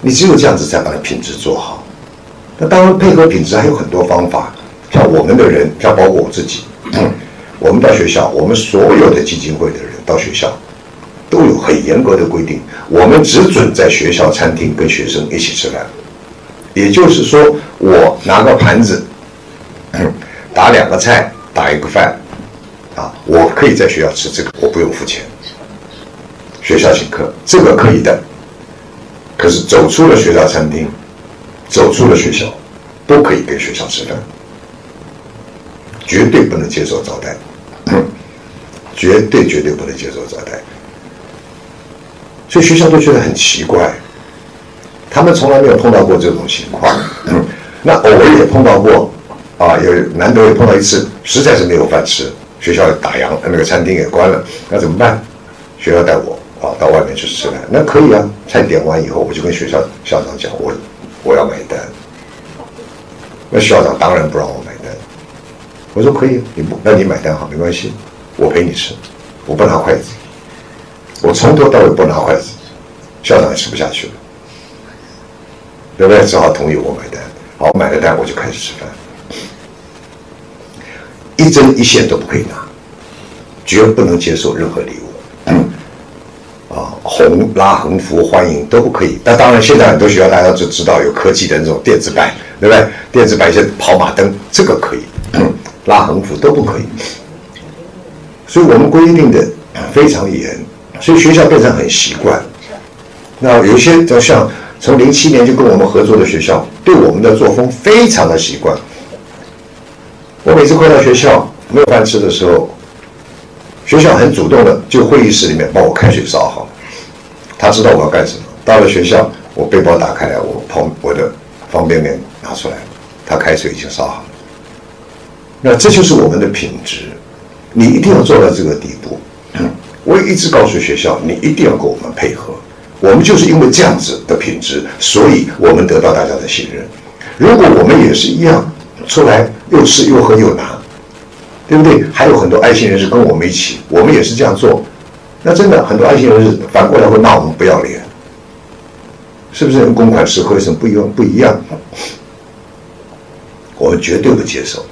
你只有这样子才把品质做好。那当然配合品质还有很多方法，像我们的人，像包括我自己，我们到学校，我们所有的基金会的人到学校，都有很严格的规定，我们只准在学校餐厅跟学生一起吃饭。也就是说，我拿个盘子，打两个菜，打一个饭，啊，我可以在学校吃这个，我不用付钱，学校请客，这个可以的。可是走出了学校餐厅，走出了学校，都可以跟学校吃饭，绝对不能接受招待，绝对绝对不能接受招待。所以学校都觉得很奇怪，他们从来没有碰到过这种情况。那偶尔也碰到过，啊，有难得也碰到一次，实在是没有饭吃，学校打烊，那个餐厅也关了，那怎么办？学校带我。啊，到外面去吃饭，那可以啊。菜点完以后，我就跟学校校长讲，我我要买单。那校长当然不让我买单。我说可以，你不，那你买单好，没关系，我陪你吃，我不拿筷子，我从头到尾不拿筷子，校长也吃不下去了，对不对？只好同意我买单。好，我买了单我就开始吃饭，一针一线都不可以拿，绝不能接受任何礼物。啊红拉横幅欢迎都不可以，那当然现在很多学校大家就知道有科技的那种电子板，对不对？电子板一些跑马灯这个可以，拉横幅都不可以。所以我们规定的非常严，所以学校变成很习惯。那有些就像从零七年就跟我们合作的学校，对我们的作风非常的习惯。我每次回到学校没有饭吃的时候，学校很主动的就会议室里面帮我开水烧好。他知道我要干什么。到了学校，我背包打开来，我泡我的方便面拿出来，他开水已经烧好了。那这就是我们的品质，你一定要做到这个地步。我也一直告诉学校，你一定要跟我们配合。我们就是因为这样子的品质，所以我们得到大家的信任。如果我们也是一样，出来又吃又喝又拿，对不对？还有很多爱心人士跟我们一起，我们也是这样做。那真的很多爱心人士反过来会骂我们不要脸，是不是？公款吃喝有什么不一样？不一样，我们绝对不接受。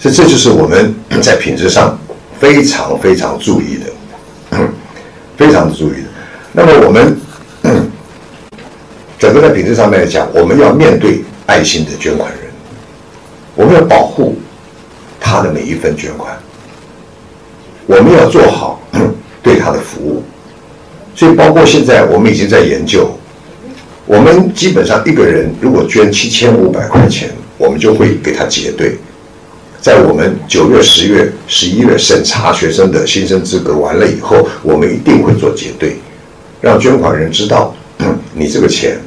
所以这就是我们在品质上非常非常注意的，非常注意的。那么我们 整个在品质上面来讲，我们要面对爱心的捐款人，我们要保护他的每一份捐款。我们要做好 对他的服务，所以包括现在我们已经在研究，我们基本上一个人如果捐七千五百块钱，我们就会给他结对。在我们九月、十月、十一月审查学生的新生资格完了以后，我们一定会做结对，让捐款人知道你这个钱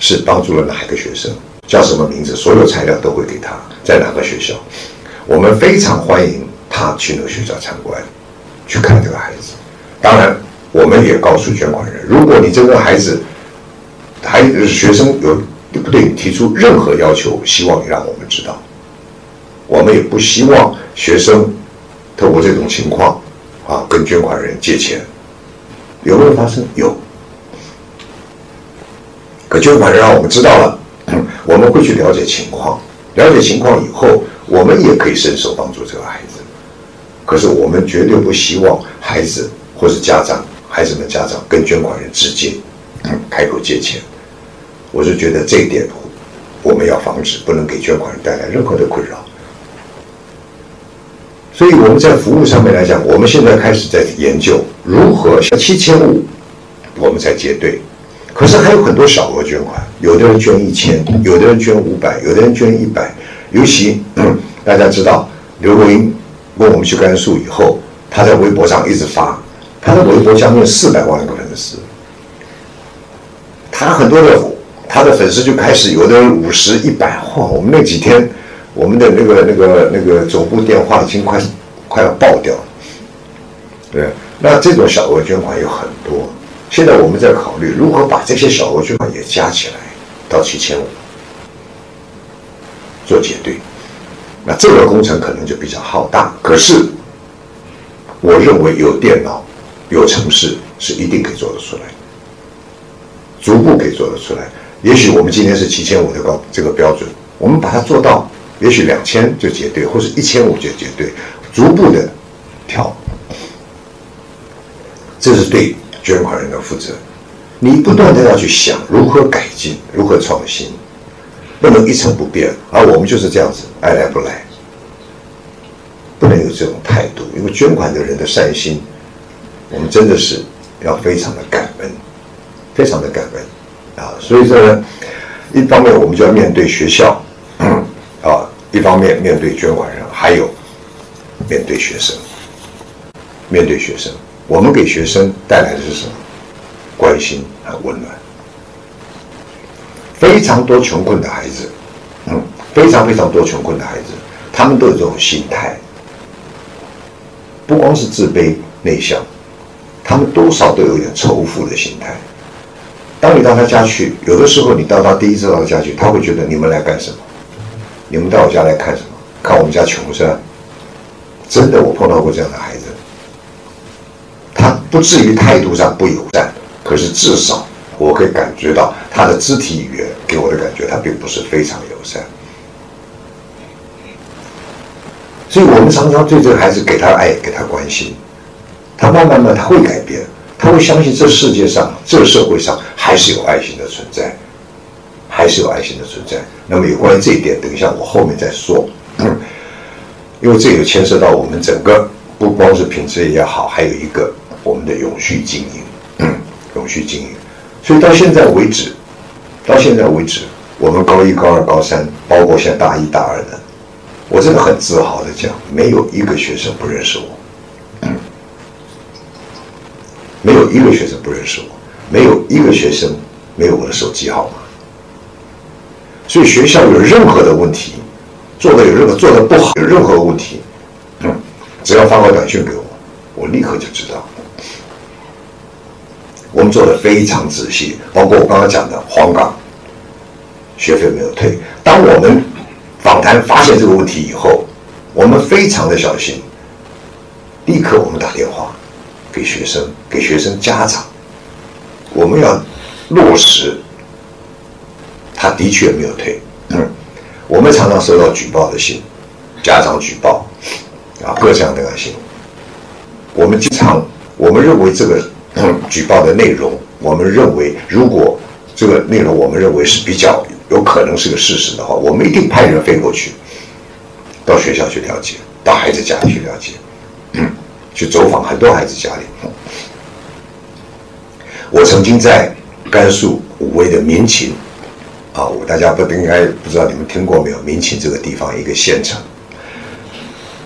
是帮助了哪一个学生，叫什么名字，所有材料都会给他，在哪个学校。我们非常欢迎他去那个学校参观，去看这个孩子。当然，我们也告诉捐款人，如果你这个孩子，还学生有不对提出任何要求，希望你让我们知道。我们也不希望学生透过这种情况啊，跟捐款人借钱，有没有发生？有。可捐款人让我们知道了，我们会去了解情况。了解情况以后，我们也可以伸手帮助这个孩子。可是我们绝对不希望孩子或是家长、孩子们家长跟捐款人直接开口借钱。我是觉得这一点我们要防止，不能给捐款人带来任何的困扰。所以我们在服务上面来讲，我们现在开始在研究如何七千五，我们才结对。可是还有很多小额捐款，有的人捐一千，有的人捐五百，有的人捐一百。尤其 大家知道，刘若英跟我们去甘肃以后，她在微博上一直发，她的微博将近四百万个粉丝，他很多的他的粉丝就开始有的人五十一百，嚯！我们那几天。我们的那个、那个、那个总部电话已经快快要爆掉了，对。那这种小额捐款有很多，现在我们在考虑如何把这些小额捐款也加起来到七千五，做结对。那这个工程可能就比较浩大，可是我认为有电脑、有城市是一定可以做得出来，逐步可以做得出来。也许我们今天是七千五的高这个标准，我们把它做到。也许两千就结对，或是一千五就结对，逐步的调，这是对捐款人的负责。你不断的要去想如何改进，如何创新，不能一成不变。而我们就是这样子，爱来不来，不能有这种态度。因为捐款的人的善心，我们真的是要非常的感恩，非常的感恩啊！所以说呢，一方面我们就要面对学校。一方面面对捐款人，还有面对学生，面对学生，我们给学生带来的是什么？关心和温暖。非常多穷困的孩子，嗯，非常非常多穷困的孩子，他们都有这种心态，不光是自卑内向，他们多少都有点仇富的心态。当你到他家去，有的时候你到他第一次到他家去，他会觉得你们来干什么？你们到我家来看什么？看我们家穷是吧？真的，我碰到过这样的孩子，他不至于态度上不友善，可是至少我可以感觉到他的肢体语言给我的感觉，他并不是非常友善。所以我们常常对这个孩子给他爱，给他关心，他慢慢慢他会改变，他会相信这世界上、这个社会上还是有爱心的存在。还是有爱心的存在。那么有关于这一点，等一下我后面再说。因为这也牵涉到我们整个，不光是品质也好，还有一个我们的永续经营，永续经营。所以到现在为止，到现在为止，我们高一、高二、高三，包括现在大一、大二的，我真的很自豪的讲，没有一个学生不认识我，没有一个学生不认识我，没有一个学生没有我的手机号码。所以学校有任何的问题，做的有任何做的不好，有任何问题，嗯，只要发个短信给我，我立刻就知道。我们做的非常仔细，包括我刚刚讲的黄冈，学费没有退。当我们访谈发现这个问题以后，我们非常的小心，立刻我们打电话给学生，给学生家长，我们要落实。他的确没有退，嗯，我们常常收到举报的信，家长举报，啊，各项的信。我们经常，我们认为这个举报的内容，我们认为如果这个内容我们认为是比较有可能是个事实的话，我们一定派人飞过去，到学校去了解，到孩子家里去了解，去走访很多孩子家里。我曾经在甘肃武威的民勤。啊，我大家不应该不知道你们听过没有？民勤这个地方一个县城，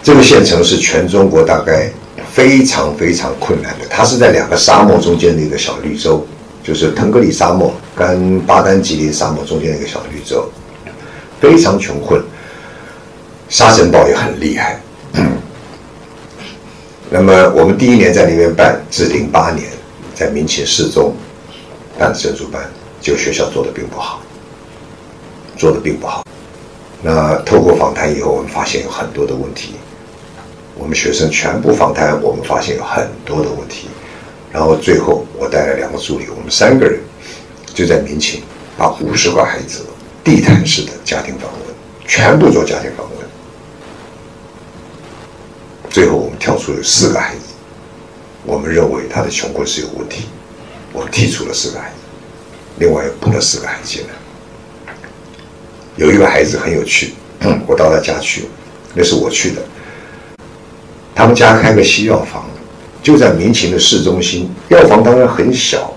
这个县城是全中国大概非常非常困难的，它是在两个沙漠中间的一个小绿洲，就是腾格里沙漠跟巴丹吉林沙漠中间的一个小绿洲，非常穷困，沙尘暴也很厉害。那么我们第一年在那边办是零八年，在民勤四中办珍珠班，就学校做的并不好，做的并不好。那透过访谈以后，我们发现有很多的问题。我们学生全部访谈，我们发现有很多的问题。然后最后我带了两个助理，我们三个人就在民勤把五十个孩子地毯式的家庭访问，全部做家庭访问。最后我们挑出了四个孩子，我们认为他的穷困是有问题，我们剔除了四个孩子，另外又补了四个孩子进来。有一个孩子很有趣，我到他家去，那是我去的。他们家开个西药房，就在民勤的市中心，药房当然很小。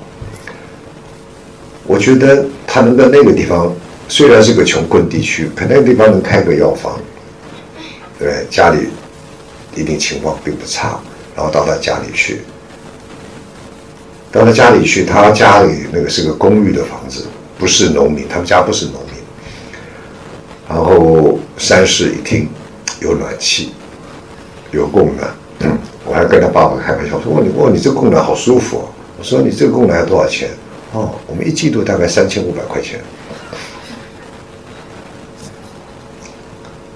我觉得他能在那个地方，虽然是个穷困地区，可那个地方能开个药房，对家里。一定情况并不差，然后到他家里去，到他家里去，他家里那个是个公寓的房子，不是农民，他们家不是农。然后三室一厅，有暖气，有供暖。我还跟他爸爸开玩笑说：“，你哇，你这供暖好舒服。”我说：“你这个供暖要多少钱？”哦，我们一季度大概三千五百块钱。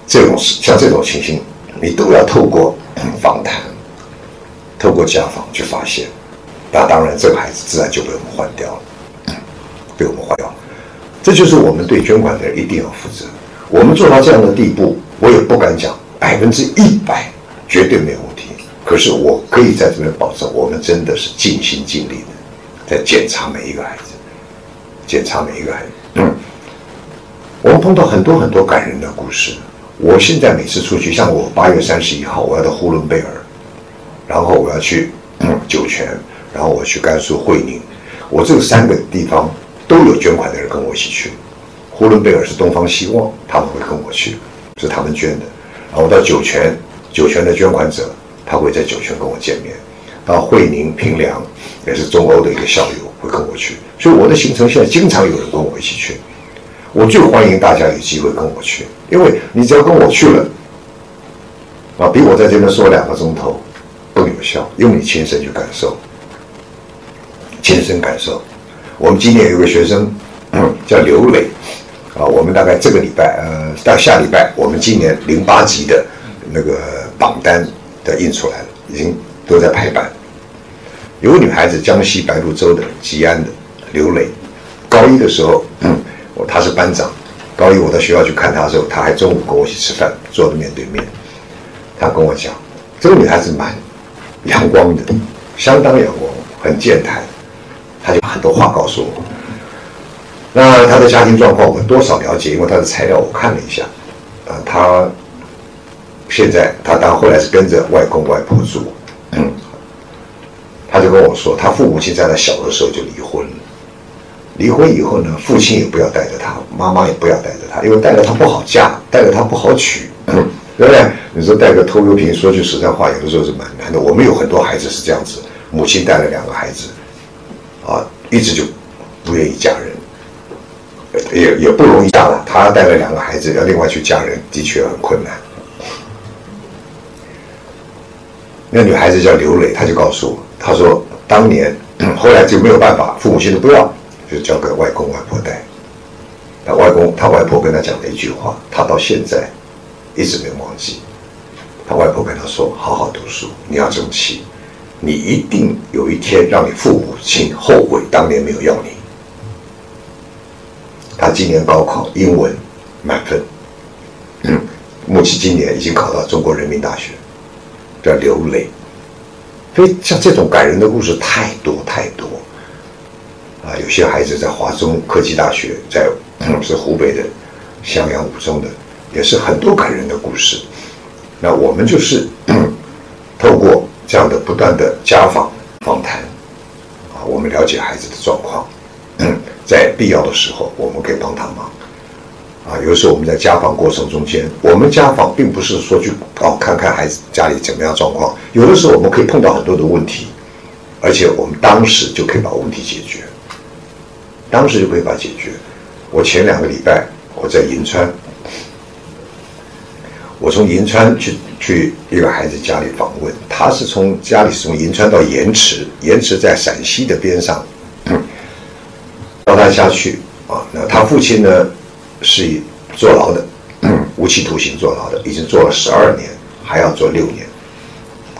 这种像这种情形。你都要透过访谈，透过家访去发现，那当然这个孩子自然就被我们换掉了，被我们换掉。这就是我们对捐款的人一定要负责。我们做到这样的地步，我也不敢讲百分之一百绝对没有问题。可是我可以在这边保证，我们真的是尽心尽力的在检查每一个孩子，检查每一个孩子。嗯我们碰到很多很多感人的故事。我现在每次出去，像我八月三十一号我要到呼伦贝尔，然后我要去酒泉，然后我去甘肃会宁，我这三个地方都有捐款的人跟我一起去。呼伦贝尔是东方希望，他们会跟我去，是他们捐的。然后到酒泉，酒泉的捐款者他会在酒泉跟我见面。到会宁平凉也是中欧的一个校友会跟我去，所以我的行程现在经常有人跟我一起去。我最欢迎大家有机会跟我去，因为你只要跟我去了，啊，比我在这边说两个钟头更有效，因为你亲身去感受，亲身感受。我们今年有个学生叫刘磊，啊，我们大概这个礼拜，呃，到下礼拜，我们今年零八级的那个榜单的印出来了，已经都在排版。有个女孩子，江西白鹿洲的吉安的刘磊，高一的时候。他是班长，高一我到学校去看他的时候，他还中午跟我一起吃饭，坐的面对面。他跟我讲，这个女孩子蛮阳光的，相当阳光，很健谈。他就很多话告诉我。那他的家庭状况我多少了解，因为他的材料我看了一下。呃，他现在他当后来是跟着外公外婆住。他就跟我说，他父母亲在他小的时候就离婚了。离婚以后呢，父亲也不要带着他，妈妈也不要带着他，因为带着他不好嫁，带着他不好娶，对不对？你说带个拖油瓶，说句实在话，有的时候是蛮难的。我们有很多孩子是这样子，母亲带了两个孩子，啊，一直就不愿意嫁人，也也不容易嫁了。她带了两个孩子，要另外去嫁人，的确很困难。那女孩子叫刘磊，她就告诉我，她说当年后来就没有办法，父母亲都不要。就交给外公外婆带，那外公他外婆跟他讲了一句话，他到现在一直没忘记。他外婆跟他说：“好好读书，你要争气，你一定有一天让你父母亲后悔当年没有要你。”他今年高考英文满分，嗯目前今年已经考到中国人民大学，叫刘磊。所以像这种感人的故事太多太多。啊，有些孩子在华中科技大学，在是湖北的襄阳五中的，也是很多感人的故事。那我们就是透过这样的不断的家访访谈，啊，我们了解孩子的状况，在必要的时候，我们可以帮他忙。啊，有时候我们在家访过程中间，我们家访并不是说去哦看看孩子家里怎么样状况，有的时候我们可以碰到很多的问题，而且我们当时就可以把问题解决，当时就可以把解决。我前两个礼拜我在银川，我从银川去去一个孩子家里访问，他是从家里是从银川到盐池，盐池在陕西的边上，到他家去啊，那他父亲呢？是以坐牢的，无期徒刑坐牢的，已经坐了十二年，还要坐六年，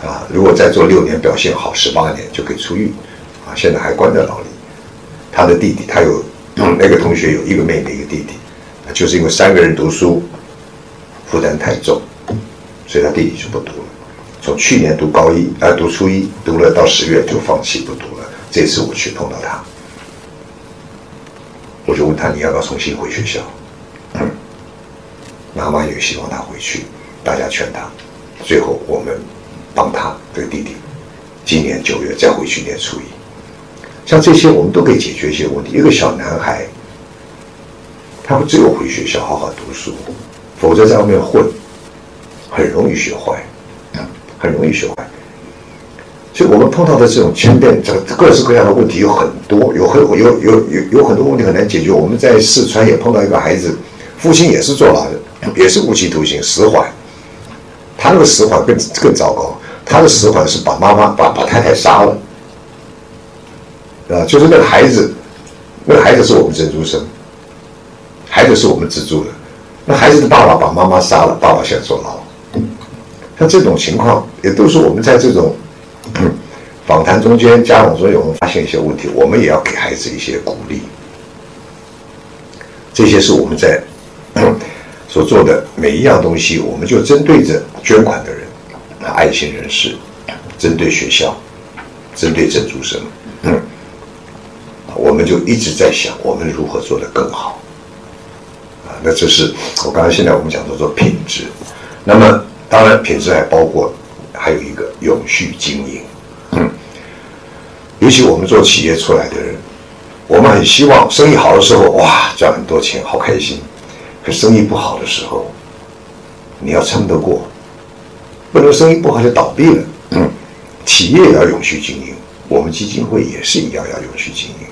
啊，如果再做六年表现好，十八年就可以出狱，啊，现在还关在牢里。他的弟弟，他有那个同学有一个妹妹一个弟弟，就是因为三个人读书负担太重，所以他弟弟就不读了。从去年读高一，啊，读初一，读了到十月就放弃不读了。这次我去碰到他，我就问他你要不要重新回学校？妈妈也希望他回去，大家劝他，最后我们帮他这个弟弟，今年九月再回去念初一。像这些，我们都可以解决一些问题。一个小男孩，他不只有回学校好好读书，否则在外面混，很容易学坏，很容易学坏。所以我们碰到的这种千变这个各式各样的问题有很多，有很有有有有很多问题很难解决。我们在四川也碰到一个孩子，父亲也是坐牢的。也是无期徒刑，死缓。他那个死缓更更糟糕，他的死缓是把妈妈把把太太杀了，啊，就是那个孩子，那个孩子是我们珍珠生，孩子是我们资助的，那孩子的爸爸把妈妈杀了，爸爸现在坐牢。像这种情况，也都是我们在这种访谈中间、家长中有发现一些问题，我们也要给孩子一些鼓励。这些是我们在。所做的每一样东西，我们就针对着捐款的人、爱心人士，针对学校，针对珍珠生，我们就一直在想我们如何做得更好。啊，那这是我刚才现在我们讲的做品质。那么当然品质还包括还有一个永续经营。嗯，尤其我们做企业出来的人，我们很希望生意好的时候，哇，赚很多钱，好开心。可生意不好的时候，你要撑得过，不能生意不好就倒闭了。嗯，企业也要永续经营，我们基金会也是一样要永续经营。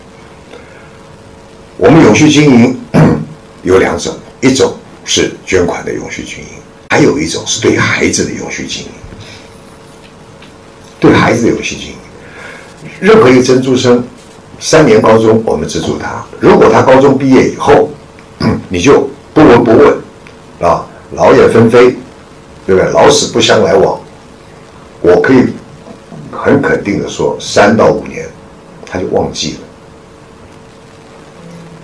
我们永续经营 有两种，一种是捐款的永续经营，还有一种是对孩子的永续经营。对孩子有信心，任何一个珍珠生，三年高中我们资助他，如果他高中毕业以后，你就。不闻不问，啊，老眼纷飞，对不对？老死不相来往，我可以很肯定的说，三到五年他就忘记了，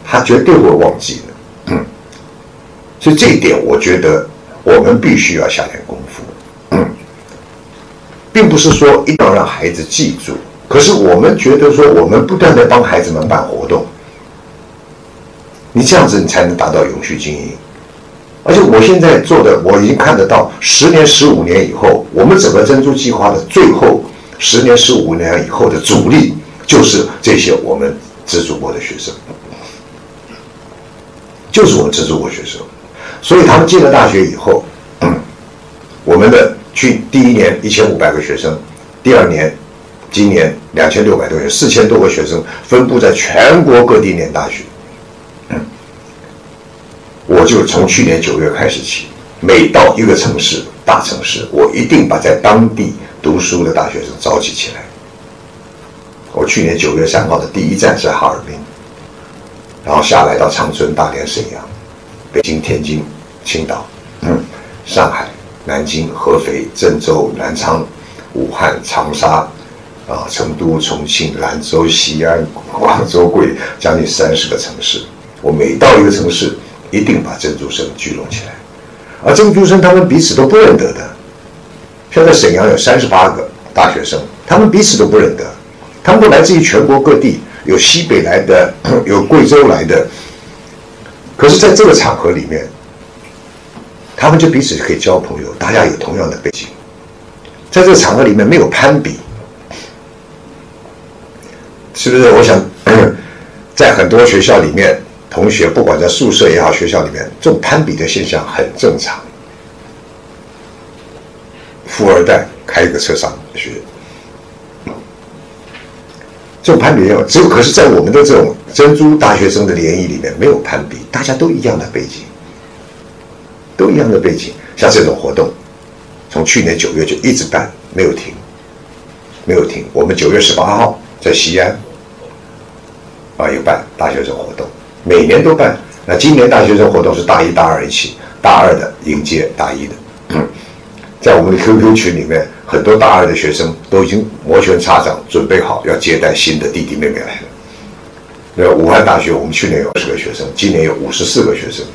他绝对会忘记的。所以这一点，我觉得我们必须要下点功夫。并不是说一定要让孩子记住，可是我们觉得说，我们不断的帮孩子们办活动。你这样子，你才能达到永续经营。而且我现在做的，我已经看得到，十年、十五年以后，我们整个珍珠计划的最后十年、十五年以后的主力，就是这些我们资助过的学生，就是我们资助过学生。所以他们进了大学以后，我们的去第一年一千五百个学生，第二年，今年两千六百多人，四千多个学生分布在全国各地念大学。我就从去年九月开始起，每到一个城市、大城市，我一定把在当地读书的大学生召集起来。我去年九月三号的第一站是哈尔滨，然后下来到长春、大连、沈阳、北京、天津、青岛、嗯上海、南京、合肥、郑州、南昌、武汉、长沙，啊，成都、重庆、兰州、西安、广州、贵将近三十个城市。我每到一个城市。一定把珍珠生聚拢起来，而珍珠生他们彼此都不认得的。现在沈阳有三十八个大学生，他们彼此都不认得，他们都来自于全国各地，有西北来的，有贵州来的。可是，在这个场合里面，他们就彼此可以交朋友，大家有同样的背景，在这个场合里面没有攀比，是不是？我想。在很多学校里面，同学不管在宿舍也好，学校里面这种攀比的现象很正常。富二代开一个车上学，这种攀比有，只有可是，在我们的这种珍珠大学生的联谊里面，没有攀比，大家都一样的背景，都一样的背景。像这种活动，从去年九月就一直办，没有停，没有停。我们九月十八号在西安啊有办大学生活动，每年都办。那今年大学生活动是大一、大二一起，大二的迎接大一的。在我们的 QQ 群里面，很多大二的学生都已经摩拳擦掌，准备好要接待新的弟弟妹妹来了。那武汉大学，我们去年有二十个学生，今年有五十四个学生，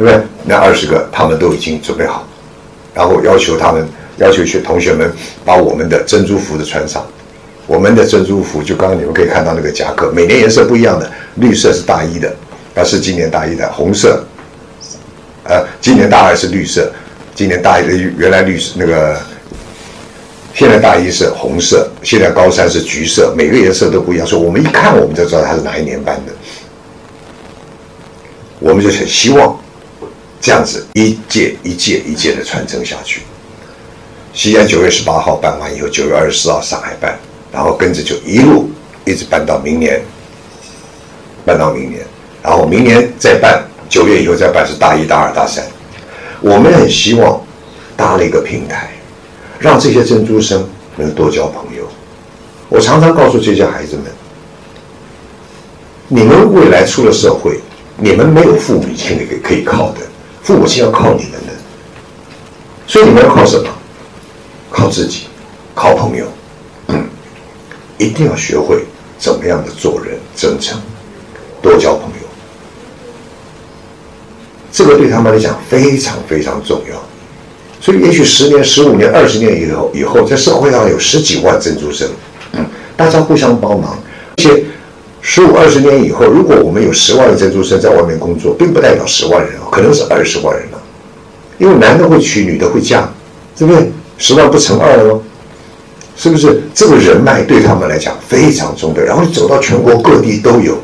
对不对？那二十个他们都已经准备好，然后要求他们，要求学同学们把我们的珍珠服的穿上。我们的珍珠服，就刚刚你们可以看到那个夹克，每年颜色不一样的，绿色是大一的，那是今年大一的，红色，呃，今年大二是绿色。今年大一的原来绿色那个，现在大一是红色，现在高三是橘色，每个颜色都不一样。所以我们一看我们就知道他是哪一年班的。我们就很希望这样子一届一届一届的传承下去。西安九月十八号办完以后，九月二十四号上海办，然后跟着就一路一直办到明年，办到明年，然后明年再办，九月以后再办是大一大二大三。我们很希望搭了一个平台，让这些珍珠生能多交朋友。我常常告诉这些孩子们：，你们未来出了社会，你们没有父母亲可以可以靠的，父母亲要靠你们的。所以你们要靠什么？靠自己，靠朋友。一定要学会怎么样的做人，真诚，多交朋友。这个对他们来讲非常非常重要，所以也许十年、十五年、二十年以后，以后在社会上有十几万珍珠生，大家互相帮忙。而且十五、二十年以后，如果我们有十万个珍珠生在外面工作，并不代表十万人哦可能是二十万人了。因为男的会娶，女的会嫁，对不对？十万不成二了吗？是不是？这个人脉对他们来讲非常重要，然后走到全国各地都有。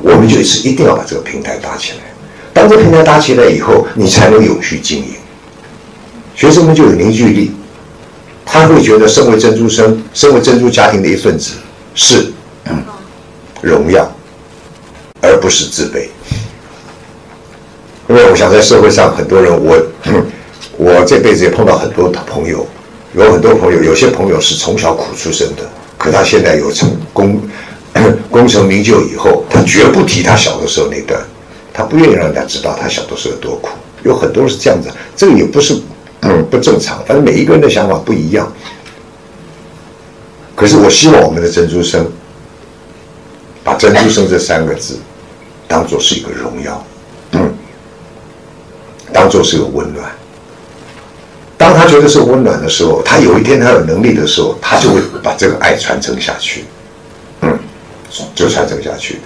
我们就是一定要把这个平台搭起来。当这平台搭起来以后，你才能有序经营。学生们就有凝聚力，他会觉得身为珍珠生，身为珍珠家庭的一份子是荣耀，而不是自卑。因为我想在社会上，很多人，我我这辈子也碰到很多朋友，有很多朋友，有些朋友是从小苦出身的，可他现在有成功。功成名就以后，他绝不提他小的时候那段，他不愿意让人家知道他小的时候有多苦。有很多是这样子，这个也不是嗯不正常。反正每一个人的想法不一样。可是我希望我们的珍珠生，把珍珠生这三个字当做是一个荣耀，当做是个温暖。当他觉得是温暖的时候，他有一天他有能力的时候，他就会把这个爱传承下去。就传承下去。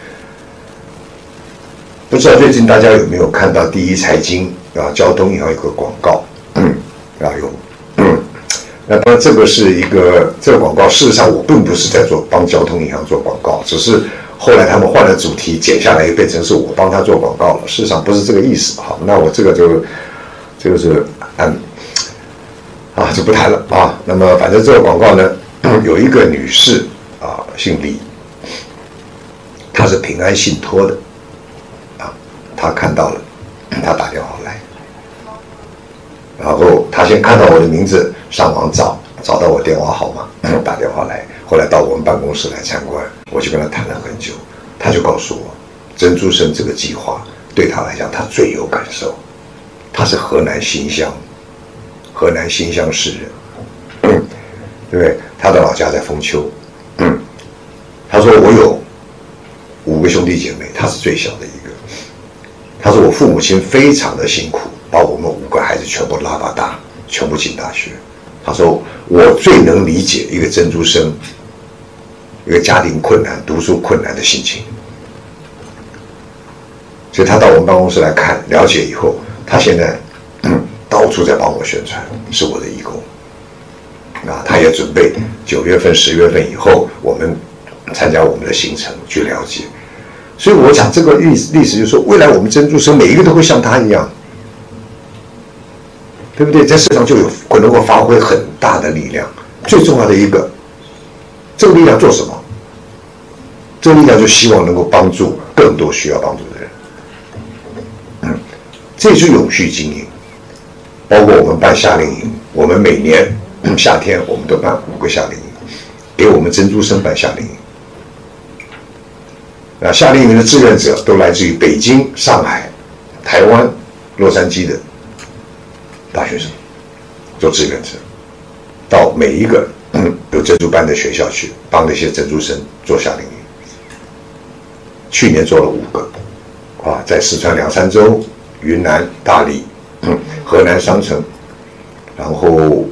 不知道最近大家有没有看到第一财经啊？交通银行有个广告，啊有，那当然这个是一个这个广告。事实上我并不是在做帮交通银行做广告，只是后来他们换了主题，剪下来又变成是我帮他做广告了。事实上不是这个意思。好，那我这个就这个是嗯啊，就不谈了啊。那么反正这个广告呢，有一个女士啊，姓李。他是平安信托的，啊，他看到了，他打电话来，然后他先看到我的名字，上网找，找到我电话号码，打电话来，后来到我们办公室来参观，我就跟他谈了很久，他就告诉我，珍珠生这个计划对他来讲，他最有感受，他是河南新乡，河南新乡市人，对不对？他的老家在丰丘，他说我有。五个兄弟姐妹，他是最小的一个。他说：“我父母亲非常的辛苦，把我们五个孩子全部拉到大，全部进大学。”他说：“我最能理解一个珍珠生，一个家庭困难、读书困难的心情。”所以他到我们办公室来看、了解以后，他现在 到处在帮我宣传，是我的义工。啊，他也准备九月份、十月份以后，我们参加我们的行程去了解。所以我讲这个历历史，就是说未来我们珍珠生每一个都会像他一样，对不对？在市场就有可能够发挥很大的力量。最重要的一个，这个力量做什么？这个力量就希望能够帮助更多需要帮助的人。嗯，这是永续经营。包括我们办夏令营，我们每年 夏天我们都办五个夏令营，给我们珍珠生办夏令营。啊，夏令营的志愿者都来自于北京、上海、台湾、洛杉矶的大学生做志愿者，到每一个有珍珠班的学校去帮那些珍珠生做夏令营。去年做了五个，啊，在四川凉山州、云南大理。河南商城，然后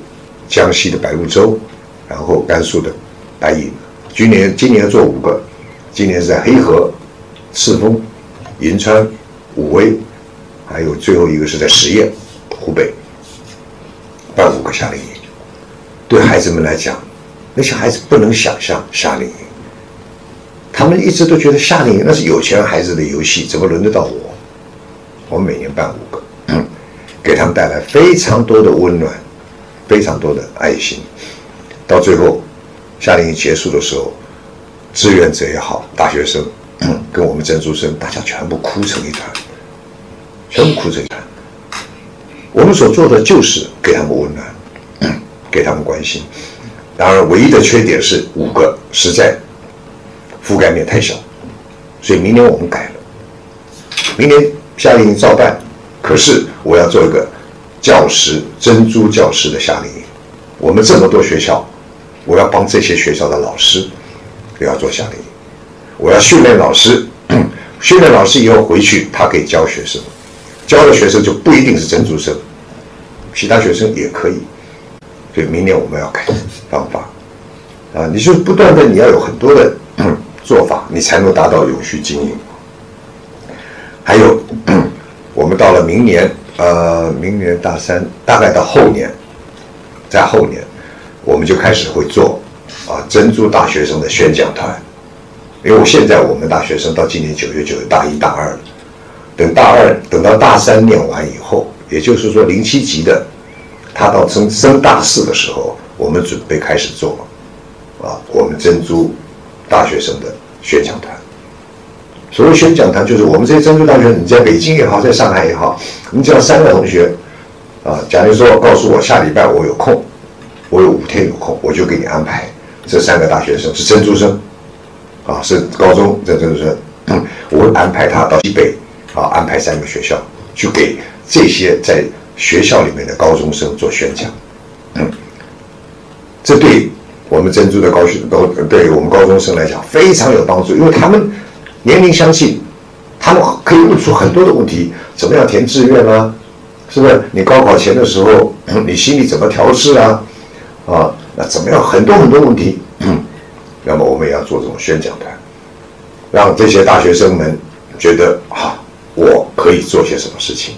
江西的白鹭洲，然后甘肃的白银，今年今年做五个，今年是在黑河、赤峰、银川、武威，还有最后一个是在十堰，湖北，办五个夏令营。对孩子们来讲，那些孩子不能想象夏令营，他们一直都觉得夏令营那是有钱孩子的游戏，怎么轮得到我？我们每年办五个。给他们带来非常多的温暖，非常多的爱心。到最后，夏令营结束的时候，志愿者也好，大学生跟我们珍珠生，大家全部哭成一团，全部哭成一团。我们所做的就是给他们温暖，给他们关心。当然，唯一的缺点是五个实在覆盖面太小，所以明年我们改了。明年夏令营照办。可是我要做一个教师珍珠教师的夏令营，我们这么多学校，我要帮这些学校的老师也要做夏令营，我要训练老师，训练老师以后回去他可以教学生，教的学生就不一定是珍珠生，其他学生也可以。所以明年我们要改方法啊，你就不断的你要有很多的 做法，你才能达到永续经营。还有。我们到了明年，呃，明年大三，大概到后年，在后年，我们就开始会做啊珍珠大学生的宣讲团，因为我现在我们大学生到今年九月就有大一大二了，等大二等到大三念完以后，也就是说零七级的，他到升升大四的时候，我们准备开始做，啊，我们珍珠大学生的宣讲团。所谓宣讲团，就是我们这些珍珠大学，你在北京也好，在上海也好，你只要三个同学，啊，假如说告诉我下礼拜我有空，我有五天有空，我就给你安排这三个大学生是珍珠生，啊，是高中这珍珠生，我会安排他到西北，啊，安排三个学校去给这些在学校里面的高中生做宣讲，嗯，这对我们珍珠的高学高，对我们高中生来讲非常有帮助，因为他们。年龄相近，他们可以问出很多的问题：怎么样填志愿啊？是不是？你高考前的时候，你心里怎么调试啊？啊，那怎么样？很多很多问题。那么我们也要做这种宣讲团，让这些大学生们觉得啊，我可以做些什么事情，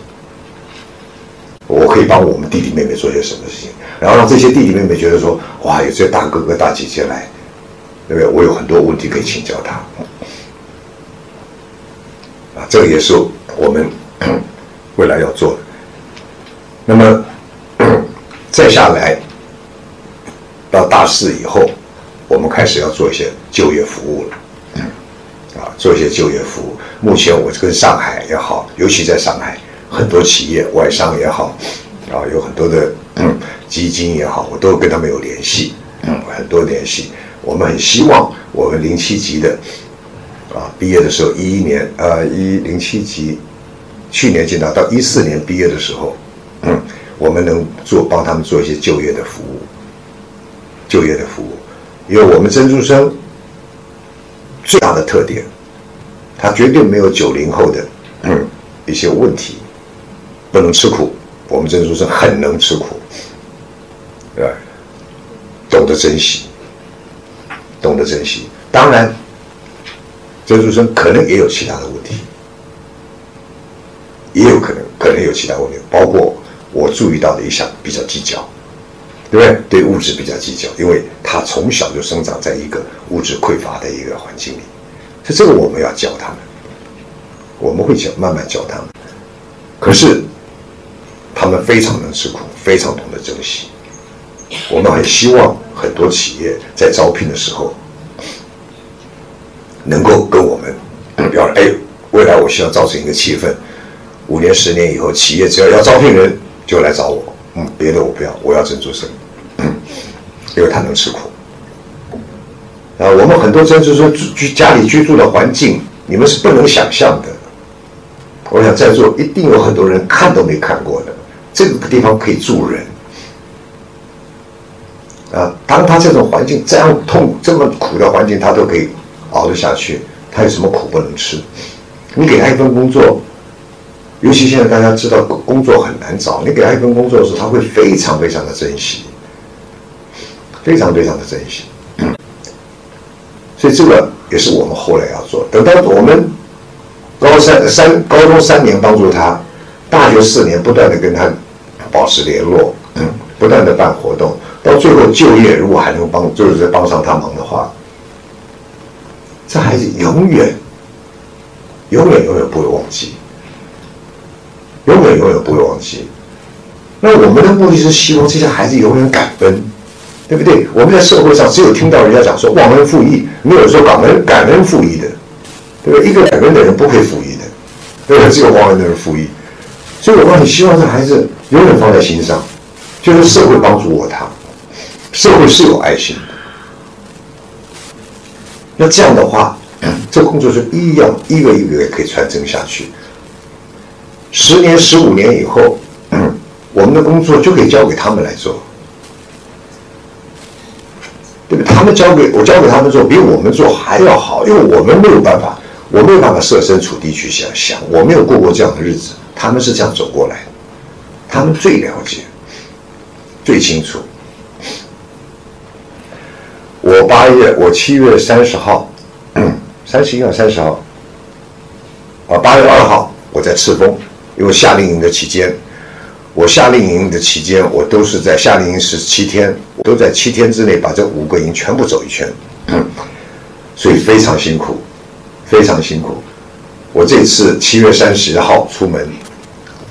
我可以帮我们弟弟妹妹做些什么事情，然后让这些弟弟妹妹觉得说，哇，有这大哥哥大姐姐来，对不对？我有很多问题可以请教他。啊这个也是我们 未来要做的。那么再下来到大四以后，我们开始要做一些就业服务了。啊，做一些就业服务。目前我跟上海也好，尤其在上海，很多企业外商也好，啊，有很多的基金也好，我都跟他们有联系，嗯很多联系。我们很希望我们零七级的。啊，毕业的时候一一年，呃，一零七级，去年进到到一四年毕业的时候，嗯，我们能做帮他们做一些就业的服务，就业的服务，因为我们珍珠生最大的特点，他绝对没有九零后的嗯一些问题，不能吃苦，我们珍珠生很能吃苦，对吧？懂得珍惜，懂得珍惜，当然。珍珠生可能也有其他的问题，也有可能可能有其他问题，包括我注意到的一项比较计较，对不对？对物质比较计较，因为他从小就生长在一个物质匮乏的一个环境里，所以这个我们要教他们，我们会教慢慢教他们。可是他们非常能吃苦，非常懂得珍惜。我们很希望很多企业在招聘的时候，能够跟我们表示：哎，未来我希望造成一个气氛，五年、十年以后，企业只要要招聘人，就来找我。嗯，别的我不要，我要珍珠生，因为他能吃苦。啊，我们很多珍珠说居家里居住的环境，你们是不能想象的。我想在座一定有很多人看都没看过的，这个地方可以住人。啊，当他这种环境这样痛、这么苦的环境，他都可以熬得下去，他有什么苦不能吃？你给他一份工作。尤其现在大家知道工作很难找，你给他一份工作的时候，他会非常非常的珍惜，非常非常的珍惜。所以这个也是我们后来要做。等到我们高三三高中三年帮助他，大学四年不断的跟他保持联络，嗯不断的办活动，到最后就业如果还能帮，就是帮上他忙的话，这孩子永远永远永远不会忘记。永远永远不会忘记。那我们的目的是希望这些孩子永远感恩，对不对？我们在社会上只有听到人家讲说忘恩负义，没有说感恩感恩负义的，对不对？一个感恩的人不会负义的，对不对？只有忘恩的人负义。所以我很希望这孩子永远放在心上，就是社会帮助过他，社会是有爱心的。那这样的话，这工作是一样一个一个可以传承下去。十年、十五年以后，我们的工作就可以交给他们来做，对不对？他们交给我，交给他们做，比我们做还要好，因为我们没有办法，我没有办法设身处地去想想，我没有过过这样的日子，他们是这样走过来的，他们最了解、最清楚。我八月，我七月三十号，三十一号、三十号，啊，八月二号，我在赤峰。因为夏令营的期间，我夏令营的期间，我都是在夏令营十七天，我都在七天之内把这五个营全部走一圈，所以非常辛苦，非常辛苦。我这次七月三十号出门，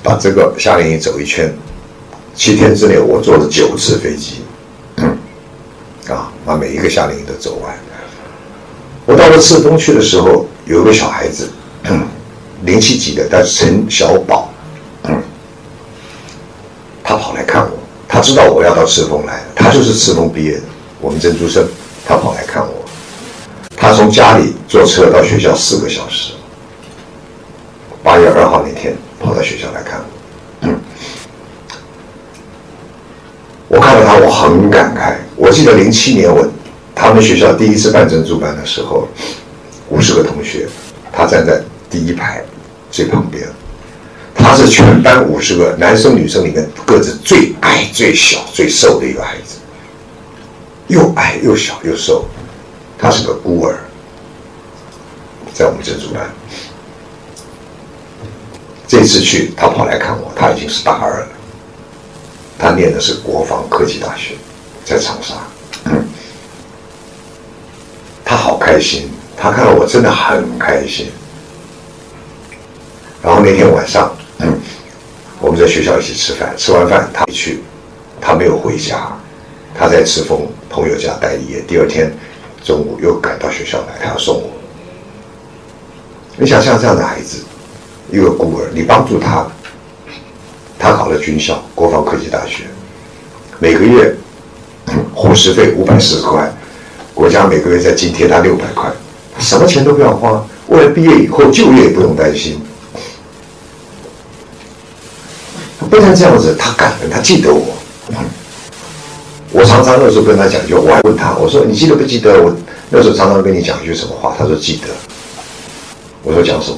把这个夏令营走一圈，七天之内我坐了九次飞机，啊，把每一个夏令营都走完。我到了赤峰去的时候，有个小孩子。零七级的，但是陈小宝，他跑来看我，他知道我要到赤峰来，他就是赤峰毕业的，我们珍珠生，他跑来看我，他从家里坐车到学校四个小时，八月二号那天跑到学校来看我，嗯，我看到他我很感慨，我记得零七年我他们学校第一次办珍珠班的时候，五十个同学，他站在。第一排最旁边，他是全班五十个男生女生里面个子最矮、最小、最瘦的一个孩子，又矮又小又瘦，他是个孤儿，在我们珍珠班。这次去他跑来看我，他已经是大二了，他念的是国防科技大学，在长沙，他好开心，他看到我真的很开心。然后那天晚上，嗯我们在学校一起吃饭，吃完饭他一去，他没有回家，他在赤峰朋友家待一夜。第二天中午又赶到学校来，他要送我。你想像这样的孩子，一个孤儿，你帮助他，他考了军校，国防科技大学，每个月伙食费五百四十块，国家每个月再津贴他六百块，他什么钱都不要花，为了毕业以后就业也不用担心。不但这样子，他感恩，他记得我。我常常那时候跟他讲句，我还问他，我说你记得不记得我那时候常常跟你讲一句什么话？他说记得。我说讲什么？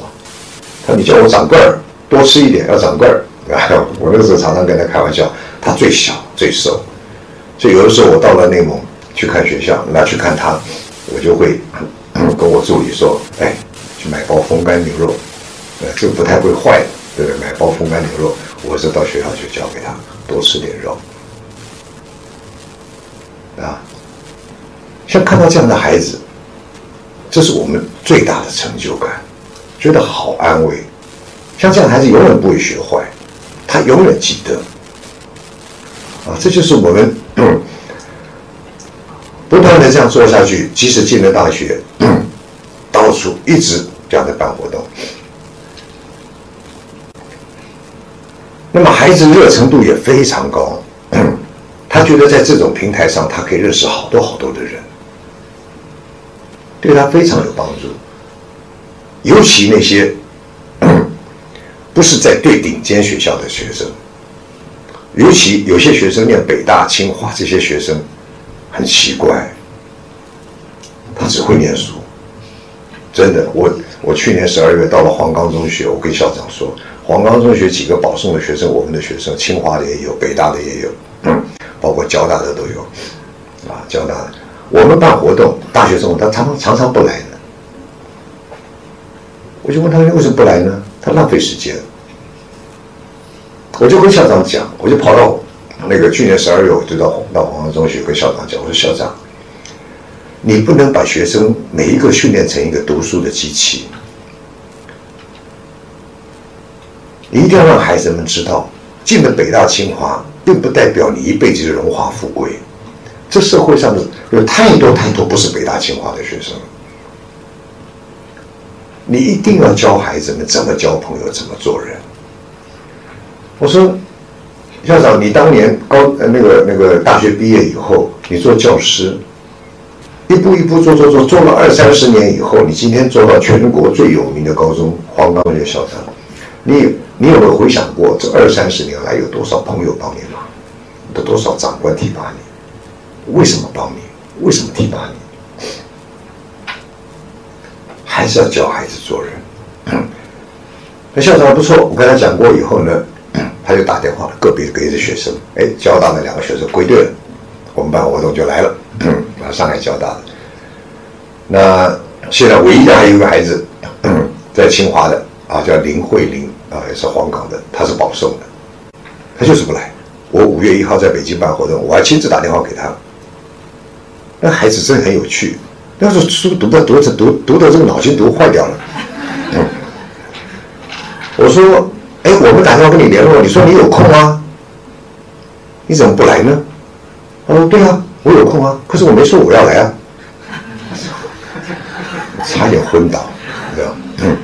他你叫我长个儿，多吃一点，要长个儿。我那时候常常跟他开玩笑，他最小最瘦，所以有的时候我到了内蒙去看学校，拿去看他，我就会 跟我助理说，哎，去买包风干牛肉，呃，这个不太会坏，对不对？买包风干牛肉。我是到学校去教给他多吃点肉，啊，像看到这样的孩子，这是我们最大的成就感，觉得好安慰。像这样孩子永远不会学坏，他永远记得。啊，这就是我们 不断的这样做下去，即使进了大学，到处一直这样的办活动。那么孩子热程度也非常高，他觉得在这种平台上，他可以认识好多好多的人，对他非常有帮助。尤其那些不是在最顶尖学校的学生，尤其有些学生念北大、清华，这些学生很奇怪，他只会念书。真的，我我去年十二月到了黄冈中学，我跟校长说。黄冈中学几个保送的学生，我们的学生，清华的也有，北大的也有，包括交大的都有，啊，交大的，我们办活动，大学生他常常常常不来的，我就问他为什么不来呢？他浪费时间。我就跟校长讲，我就跑到那个去年十二月，我就到到黄冈中学跟校长讲，我说校长，你不能把学生每一个训练成一个读书的机器。你一定要让孩子们知道，进了北大清华，并不代表你一辈子荣华富贵。这社会上的有太多太多不是北大清华的学生，你一定要教孩子们怎么交朋友，怎么做人。我说，校长，你当年高呃那个那个大学毕业以后，你做教师，一步一步做做做，做了二三十年以后，你今天做到全国最有名的高中黄冈学校校长，你。你有没有回想过，这二三十年来有多少朋友帮你忙，有多少长官提拔你？为什么帮你？为什么提拔你？还是要教孩子做人。那校长还不错，我跟他讲过以后呢，他就打电话了，个别给的学生，哎，交大的两个学生归队了，我们办活动就来了，啊，上海交大的。那现在唯一的还有一个孩子，在清华的啊，叫林慧玲。啊，也是黄冈的，他是保送的，他就是不来。我五月一号在北京办活动，我还亲自打电话给他。那孩子真的很有趣，那时候书读的读着读读的这个脑筋读坏掉了。嗯，我说，哎，我们打电话跟你联络，你说你有空啊？你怎么不来呢？他说，对啊，我有空啊，可是我没说我要来啊，差点昏倒，知道嗯。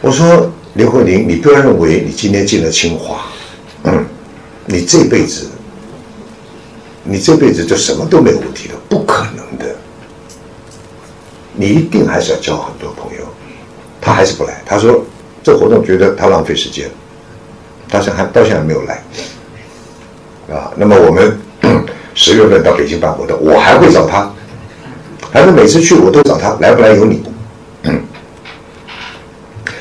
我说刘慧玲，你不要认为你今天进了清华，嗯，你这辈子，你这辈子就什么都没有问题了，不可能的。你一定还是要交很多朋友。他还是不来，他说这活动觉得他浪费时间，他现还到现在没有来。啊，那么我们 十月份到北京办活动，我还会找他，反正每次去我都找他，来不来由你。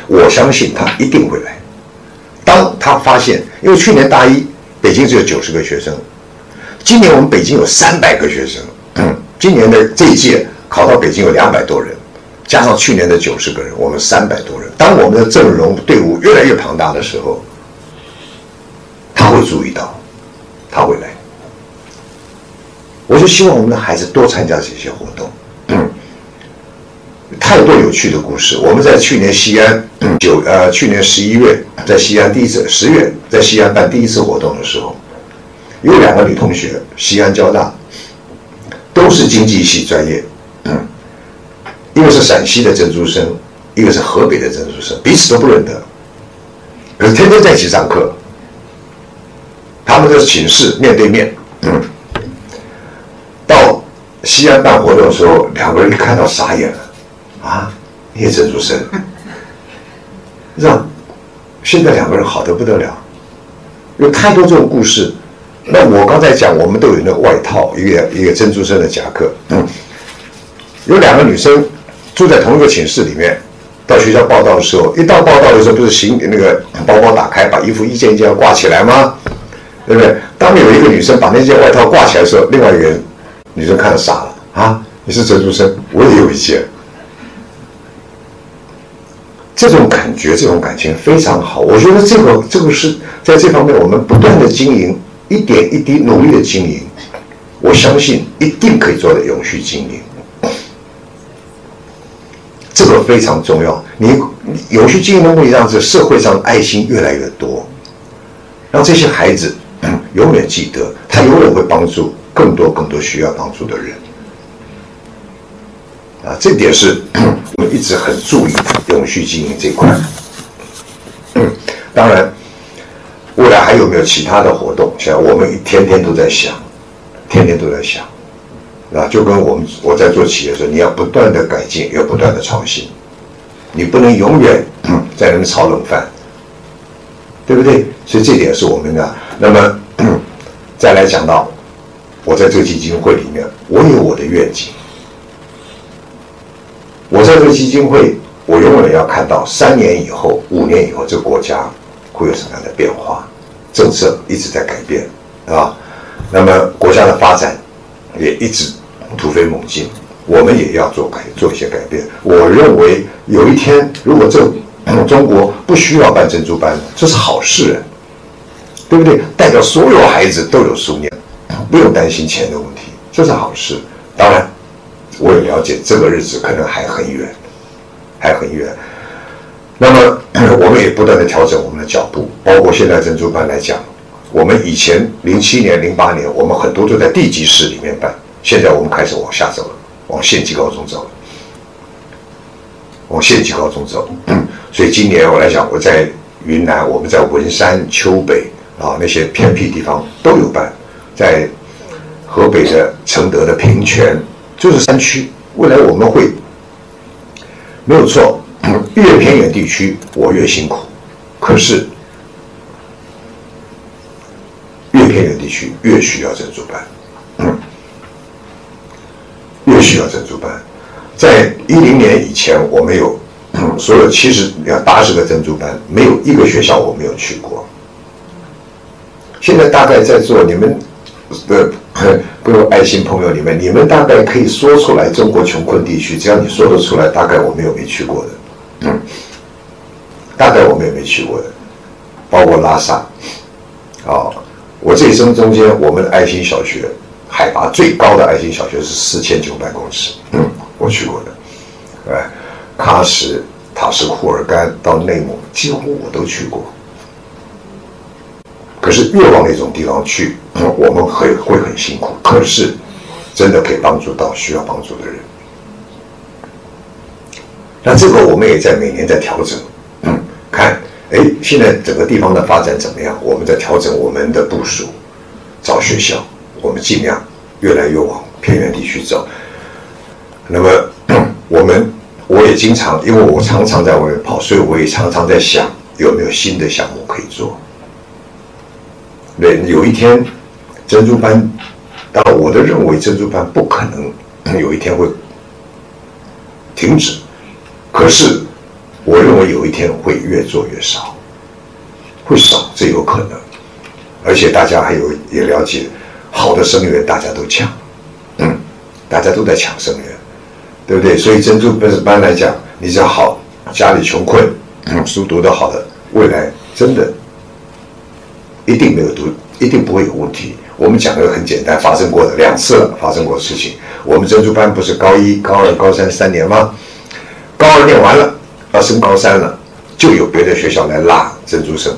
我相信他一定会来。当他发现，因为去年大一北京只有九十个学生，今年我们北京有三百个学生，今年的这一届考到北京有两百多人，加上去年的九十个人，我们三百多人。当我们的阵容队伍越来越庞大的时候，他会注意到，他会来。我就希望我们的孩子多参加这些活动。太多有趣的故事。我们在去年西安九呃，去年十一月在西安第一次，十月在西安办第一次活动的时候，有两个女同学，西安交大，都是经济系专业，嗯，一个是陕西的珍珠生，一个是河北的珍珠生，彼此都不认得，可是天天在一起上课，他们的寝室面对面，嗯，到西安办活动的时候，两个人一看到傻眼了。啊，叶珍珠生，让现在两个人好的不得了，有太多这种故事。那我刚才讲，我们都有那个外套，一个一个珍珠生的夹克。有两个女生住在同一个寝室里面，到学校报道的时候，一到报道的时候，不是行那个包包打开，把衣服一件一件挂起来吗？对不对？当有一个女生把那件外套挂起来的时候，另外一个人女生看傻了啊！你是珍珠生，我也有一件。这种感觉，这种感情非常好。我觉得这个这个是在这方面，我们不断的经营，一点一滴努力的经营，我相信一定可以做到永续经营。这个非常重要。你永续经营的目的，让这社会上爱心越来越多，让这些孩子 永远记得，他永远会帮助更多更多需要帮助的人。啊，这点是 我们一直很注意永续经营这块。当然，未来还有没有其他的活动？现在我们天天都在想，天天都在想。啊，就跟我们我在做企业的时候，你要不断的改进，要不断的创新，你不能永远 在那边炒冷饭，对不对？所以这点是我们的。那么 再来讲到，我在这个基金会里面，我有我的愿景。我在这个基金会，我永远要看到三年以后、五年以后，这个国家会有什么样的变化，政策一直在改变，啊，那么国家的发展。也一直突飞猛进，我们也要做改做一些改变。我认为有一天，如果这中国不需要办珍珠班，这是好事，对不对？代表所有孩子都有书念，不用担心钱的问题，这是好事。当然，我也了解这个日子可能还很远，还很远。那么，我们也不断的调整我们的脚步，包括现在珍珠班来讲。我们以前零七年、零八年，我们很多都在地级市里面办，现在我们开始往下走了，往县级高中走了，往县级高中走。所以今年我来讲，我在云南，我们在文山、丘北啊那些偏僻地方都有办，在河北的承德的平泉，就是山区。未来我们会没有错，越偏远地区我越辛苦，可是。越偏远地区越需要珍珠班，越需要珍珠班。在一零年以前，我们有所有七十八十个珍珠班，没有一个学校我没有去过。现在大概在座你们的各位爱心朋友里面，你们大概可以说出来中国穷困地区，只要你说得出来，大概我们有没去过的，嗯 大概我们也没去过的，包括拉萨，啊。我这一生中间，我们的爱心小学海拔最高的爱心小学是四千九百公尺，嗯我去过的，哎，喀什、塔什库尔干到内蒙，几乎我都去过。可是越往那种地方去，我们会会很辛苦。可是真的可以帮助到需要帮助的人。那这个我们也在每年在调整，嗯看。哎，现在整个地方的发展怎么样？我们在调整我们的部署，找学校，我们尽量越来越往偏远地区走。那么，我们我也经常，因为我常常在外面跑，所以我也常常在想有没有新的项目可以做。对，有一天珍珠班，但我的认为珍珠班不可能有一天会停止，可是。我认为有一天会越做越少，会少，这有可能。而且大家还有也了解，好的生源大家都抢，嗯，大家都在抢生源，对不对？所以珍珠班班来讲，你只要好，家里穷困，书读得好的，未来真的一定没有读，一定不会有问题。我们讲的很简单，发生过的两次了，发生过的事情。我们珍珠班不是高一、高二、高三三年吗？高二念完了。要升高三了，就有别的学校来拉珍珠生，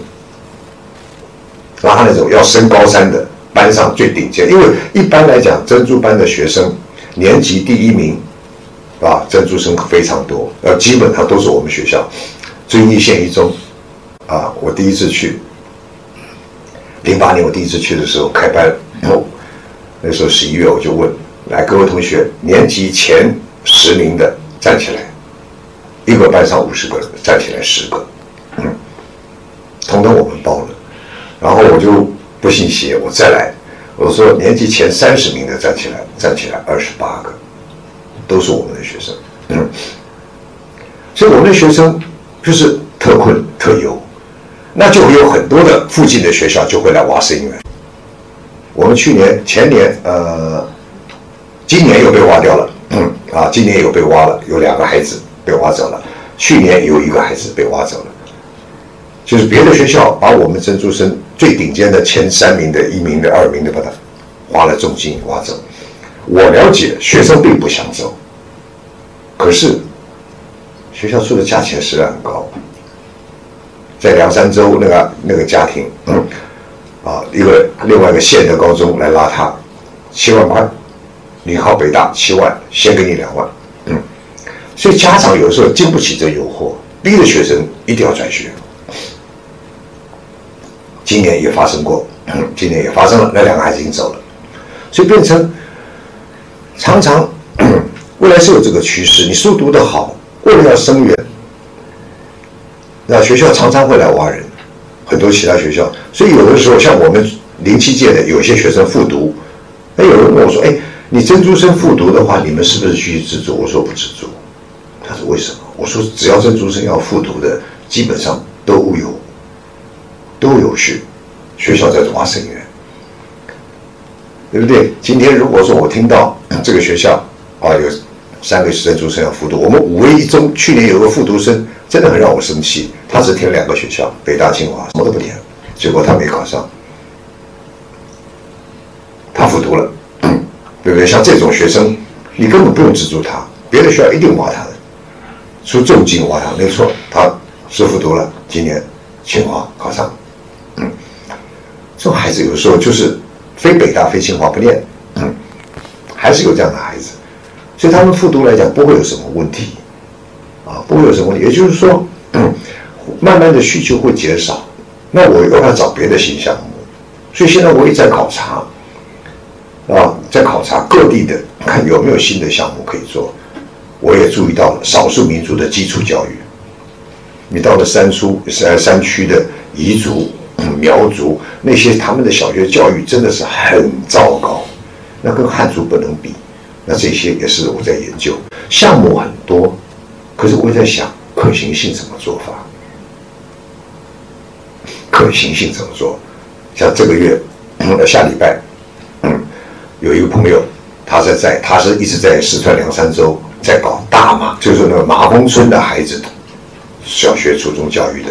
拉那种要升高三的班上最顶尖。因为一般来讲，珍珠班的学生年级第一名，啊，珍珠生非常多，呃，基本上都是我们学校遵义县一中。啊，我第一次去，零八年我第一次去的时候开班，那时候十一月我就问，来各位同学，年级前十名的站起来。一个班上五十个，站起来十个，嗯，统统我们包了。然后我就不信邪，我再来，我说年级前三十名的站起来，站起来二十八个，都是我们的学生。嗯，所以我们的学生就是特困特优，那就会有很多的附近的学校就会来挖生源。我们去年、前年，呃，今年又被挖掉了，嗯，啊，今年又被挖了，有两个孩子。被挖走了。去年有一个孩子被挖走了，就是别的学校把我们珍珠生最顶尖的前三名的、一名的、二名的把他花了重金挖走。我了解学生并不想走，可是学校出的价钱实在很高，在凉山州那个那个家庭，啊，一个另外一个县的高中来拉他，七万块，你考北大七万，先给你两万，所以家长有时候经不起这诱惑，逼着学生一定要转学。今年也发生过，今年也发生了，那两个孩子已经走了，所以变成。常常，未来是有这个趋势。你书读得好，为了要生源，那学校常常会来挖人，很多其他学校。所以有的时候，像我们零七届的有些学生复读，那有人问我说：“哎，你珍珠生复读的话，你们是不是继续资助？”我说不资助。他说为什么？我说只要珍珠生要复读的，基本上都有，都有学学校在挖生源。对不对？今天如果说我听到这个学校啊有三个学生出生要复读，我们五位一中去年有个复读生，真的很让我生气。他只填两个学校，北大、清华，什么都不填，结果他没考上，他复读了，对不对？像这种学生，你根本不用资助他，别的学校一定挖他的，出重金挖他，没错，他是复读了，今年清华考上，嗯，这种孩子有时候就是。非北大非清华不念，还是有这样的孩子，所以他们复读来讲不会有什么问题，啊，不会有什么问题。也就是说，慢慢的需求会减少，那我又要找别的新项目，所以现在我也在考察，啊，在考察各地的看有没有新的项目可以做。我也注意到了少数民族的基础教育，你到了山区山山区的彝族。苗族那些他们的小学教育真的是很糟糕，那跟汉族不能比。那这些也是我在研究，项目很多，可是我在想可行性怎么做法？可行性怎么做？像这个月，下礼拜，嗯，有一个朋友，他是在，他是一直在四川凉山州在搞大马，就是那个马峰村的孩子，小学、初中教育的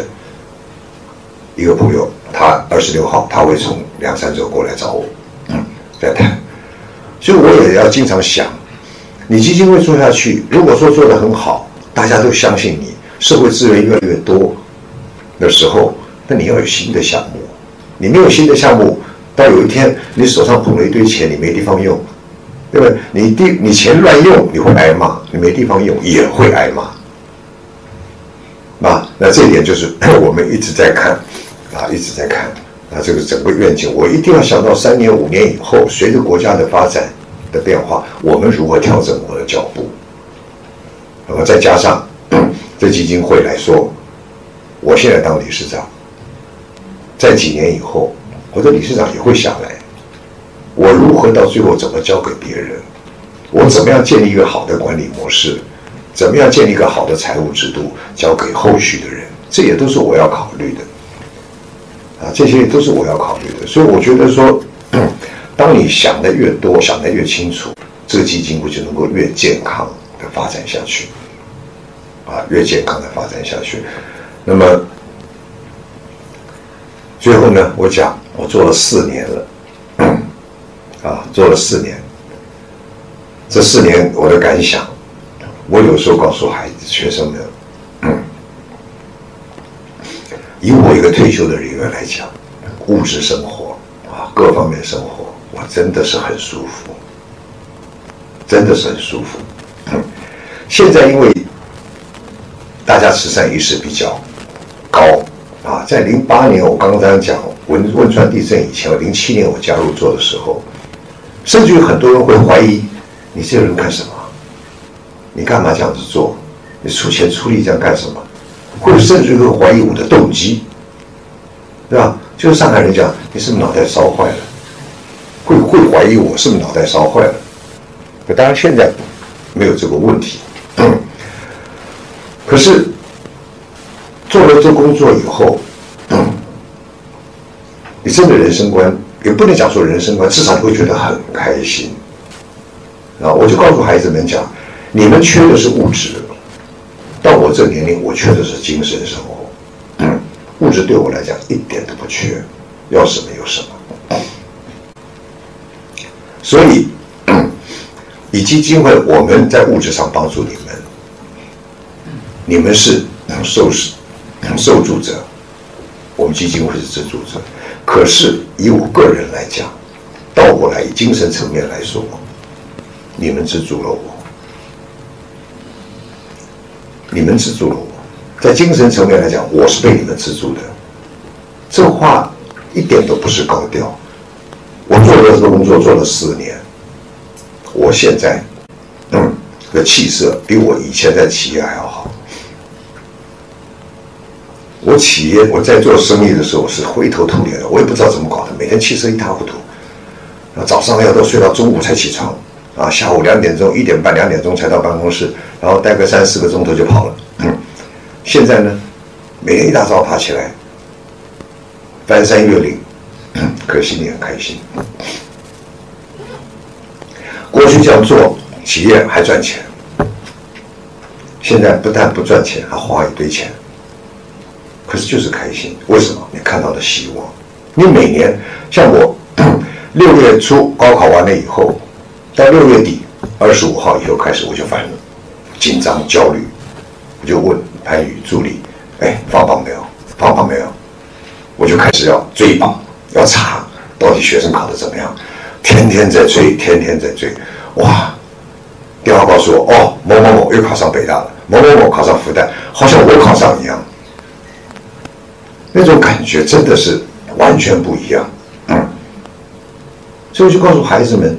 一个朋友。他二十六号他会从两三周过来找我，嗯，在谈。所以我也要经常想，你基金会做下去，如果说做得很好，大家都相信你，社会资源越来越多的时候，那你要有新的项目。你没有新的项目，到有一天你手上捧了一堆钱，你没地方用，对不对？你地你钱乱用，你会挨骂；你没地方用，也会挨骂。啊，那这一点就是 我们一直在看。啊，一直在看啊，这个整个愿景，我一定要想到三年、五年以后，随着国家的发展的变化，我们如何调整我的脚步？那么再加上 这基金会来说，我现在当理事长，在几年以后，我的理事长也会下来，我如何到最后怎么交给别人？我怎么样建立一个好的管理模式？怎么样建立一个好的财务制度，交给后续的人？这也都是我要考虑的。啊，这些都是我要考虑的，所以我觉得说，当你想的越多，想的越清楚，这个基金会就能够越健康的发展下去，啊，越健康的发展下去。那么最后呢，我讲我做了四年了，啊，做了四年，这四年我的感想，我有时候告诉孩子、学生们。以我一个退休的人员来讲，物质生活啊，各方面生活，我真的是很舒服，真的是很舒服。现在因为大家慈善意识比较高啊，在零八年我刚刚讲汶汶川地震以前，零七年我加入做的时候，甚至有很多人会怀疑你这个人干什么？你干嘛这样子做？你出钱出力这样干什么？会甚至于会怀疑我的动机，对吧？就是上海人讲，你是不是脑袋烧坏了？会会怀疑我是不是脑袋烧坏了？可当然现在没有这个问题。可是做了这工作以后，你真的人生观也不能讲说人生观，至少会觉得很开心。啊，我就告诉孩子们讲，你们缺的是物质。到我这年龄，我缺的是精神生活，物质对我来讲一点都不缺，要什么有什么。所以以基金会我们在物质上帮助你们，你们是受受助者，我们基金会是资助者。可是以我个人来讲，倒过来以精神层面来说，你们资助了我，你们资助了我，在精神层面来讲，我是被你们资助的。这话一点都不是高调。我做了这个工作做了四年，我现在嗯的气色比我以前在企业还要好。我企业我在做生意的时候是灰头土脸的，我也不知道怎么搞的，每天气色一塌糊涂。啊，早上要都睡到中午才起床，啊，下午两点钟、一点半、两点钟才到办公室，然后待个三四个钟头就跑了。嗯现在呢，每天一大早爬起来，翻山越岭。嗯可心里很开心。过去这样做，企业还赚钱，现在不但不赚钱，还花一堆钱。可是就是开心，为什么？你看到了希望。你每年像我，六月初高考完了以后，到六月底二十五号以后开始，我就烦了，紧张焦虑，我就问潘宇助理：“哎，放榜没有？放榜没有？”我就开始要追榜。要查到底学生考的怎么样，天天在追，天天在追，哇！电话告诉我，哦，某某某又考上北大了，某某某考上复旦，好像我考上一样，那种感觉真的是完全不一样。嗯，所以我就告诉孩子们，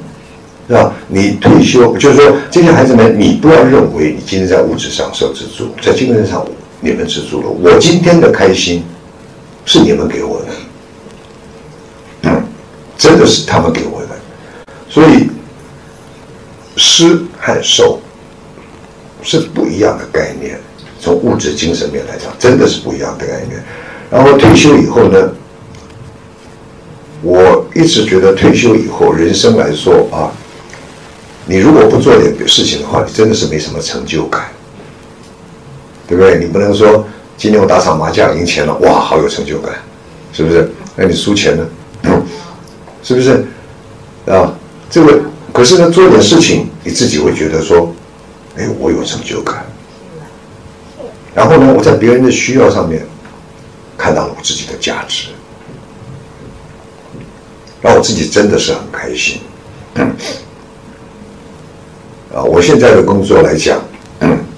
是吧？你退休，就是说这些孩子们，你不要认为你今天在物质上受资助，在精神上你们资助了。我今天的开心是你们给我的。真的是他们给我的，所以施和受是不一样的概念。从物质、精神面来讲，真的是不一样的概念。然后退休以后呢，我一直觉得退休以后，人生来说啊，你如果不做点事情的话，你真的是没什么成就感，对不对？你不能说今天我打场麻将赢钱了，哇，好有成就感，是不是？那你输钱呢？是不是啊？这个可是呢，做点事情，你自己会觉得说，哎，我有成就感。然后呢，我在别人的需要上面看到了我自己的价值，让我自己真的是很开心。啊，我现在的工作来讲，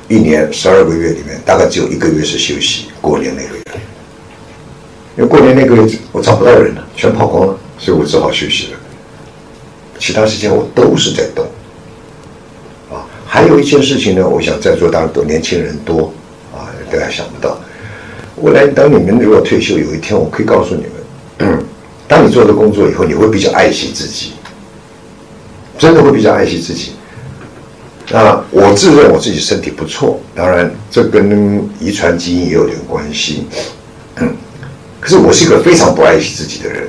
一年十二个月里面，大概只有一个月是休息，过年那个月，因为过年那个月我找不到人了，全跑光了。所以我只好休息了，其他时间我都是在动。啊，还有一件事情呢，我想在座当然都年轻人多，啊，大家想不到，未来当你们如果退休有一天，我可以告诉你们，当你做了工作以后，你会比较爱惜自己，真的会比较爱惜自己。那我自认我自己身体不错，当然这跟遗传基因也有点关系，可是我是一个非常不爱惜自己的人。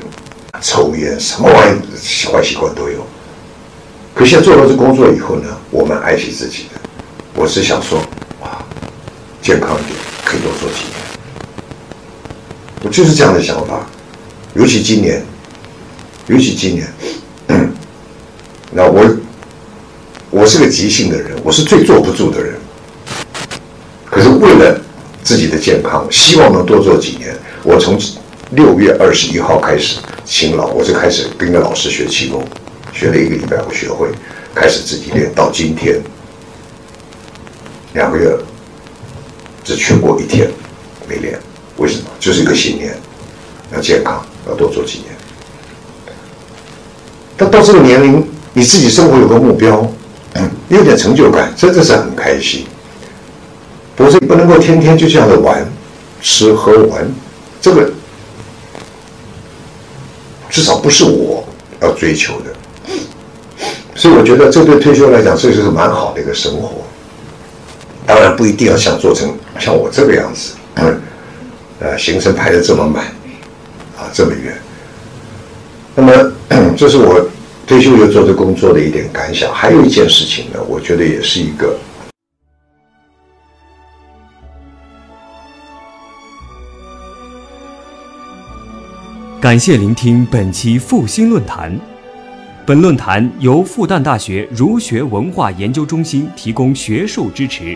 抽烟，什么玩意坏习惯都有。可现在做了这工作以后呢，我们爱惜自己的。我是想说，哇，健康一点，可以多做几。我就是这样的想法。尤其今年，尤其今年，那我，我是个急性的人，我是最坐不住的人。可是为了自己的健康，希望能多做几年。我从。六月二十一号开始勤劳，我就开始跟着老师学气功，学了一个礼拜，我学会，开始自己练，到今天两个月，只去过一天没练，为什么？就是一个信念，要健康，要多做几年。但到这个年龄，你自己生活有个目标，有点成就感，真的是很开心。不是你不能够天天就这样的玩，吃喝玩，这个。至少不是我要追求的，所以我觉得这对退休来讲，这就是蛮好的一个生活。当然不一定要想做成像我这个样子，呃，行程排的这么满，啊，这么远。那么这是我退休以后做这工作的一点感想。还有一件事情呢，我觉得也是一个。感谢聆听本期复兴论坛。本论坛由复旦大学儒学文化研究中心提供学术支持，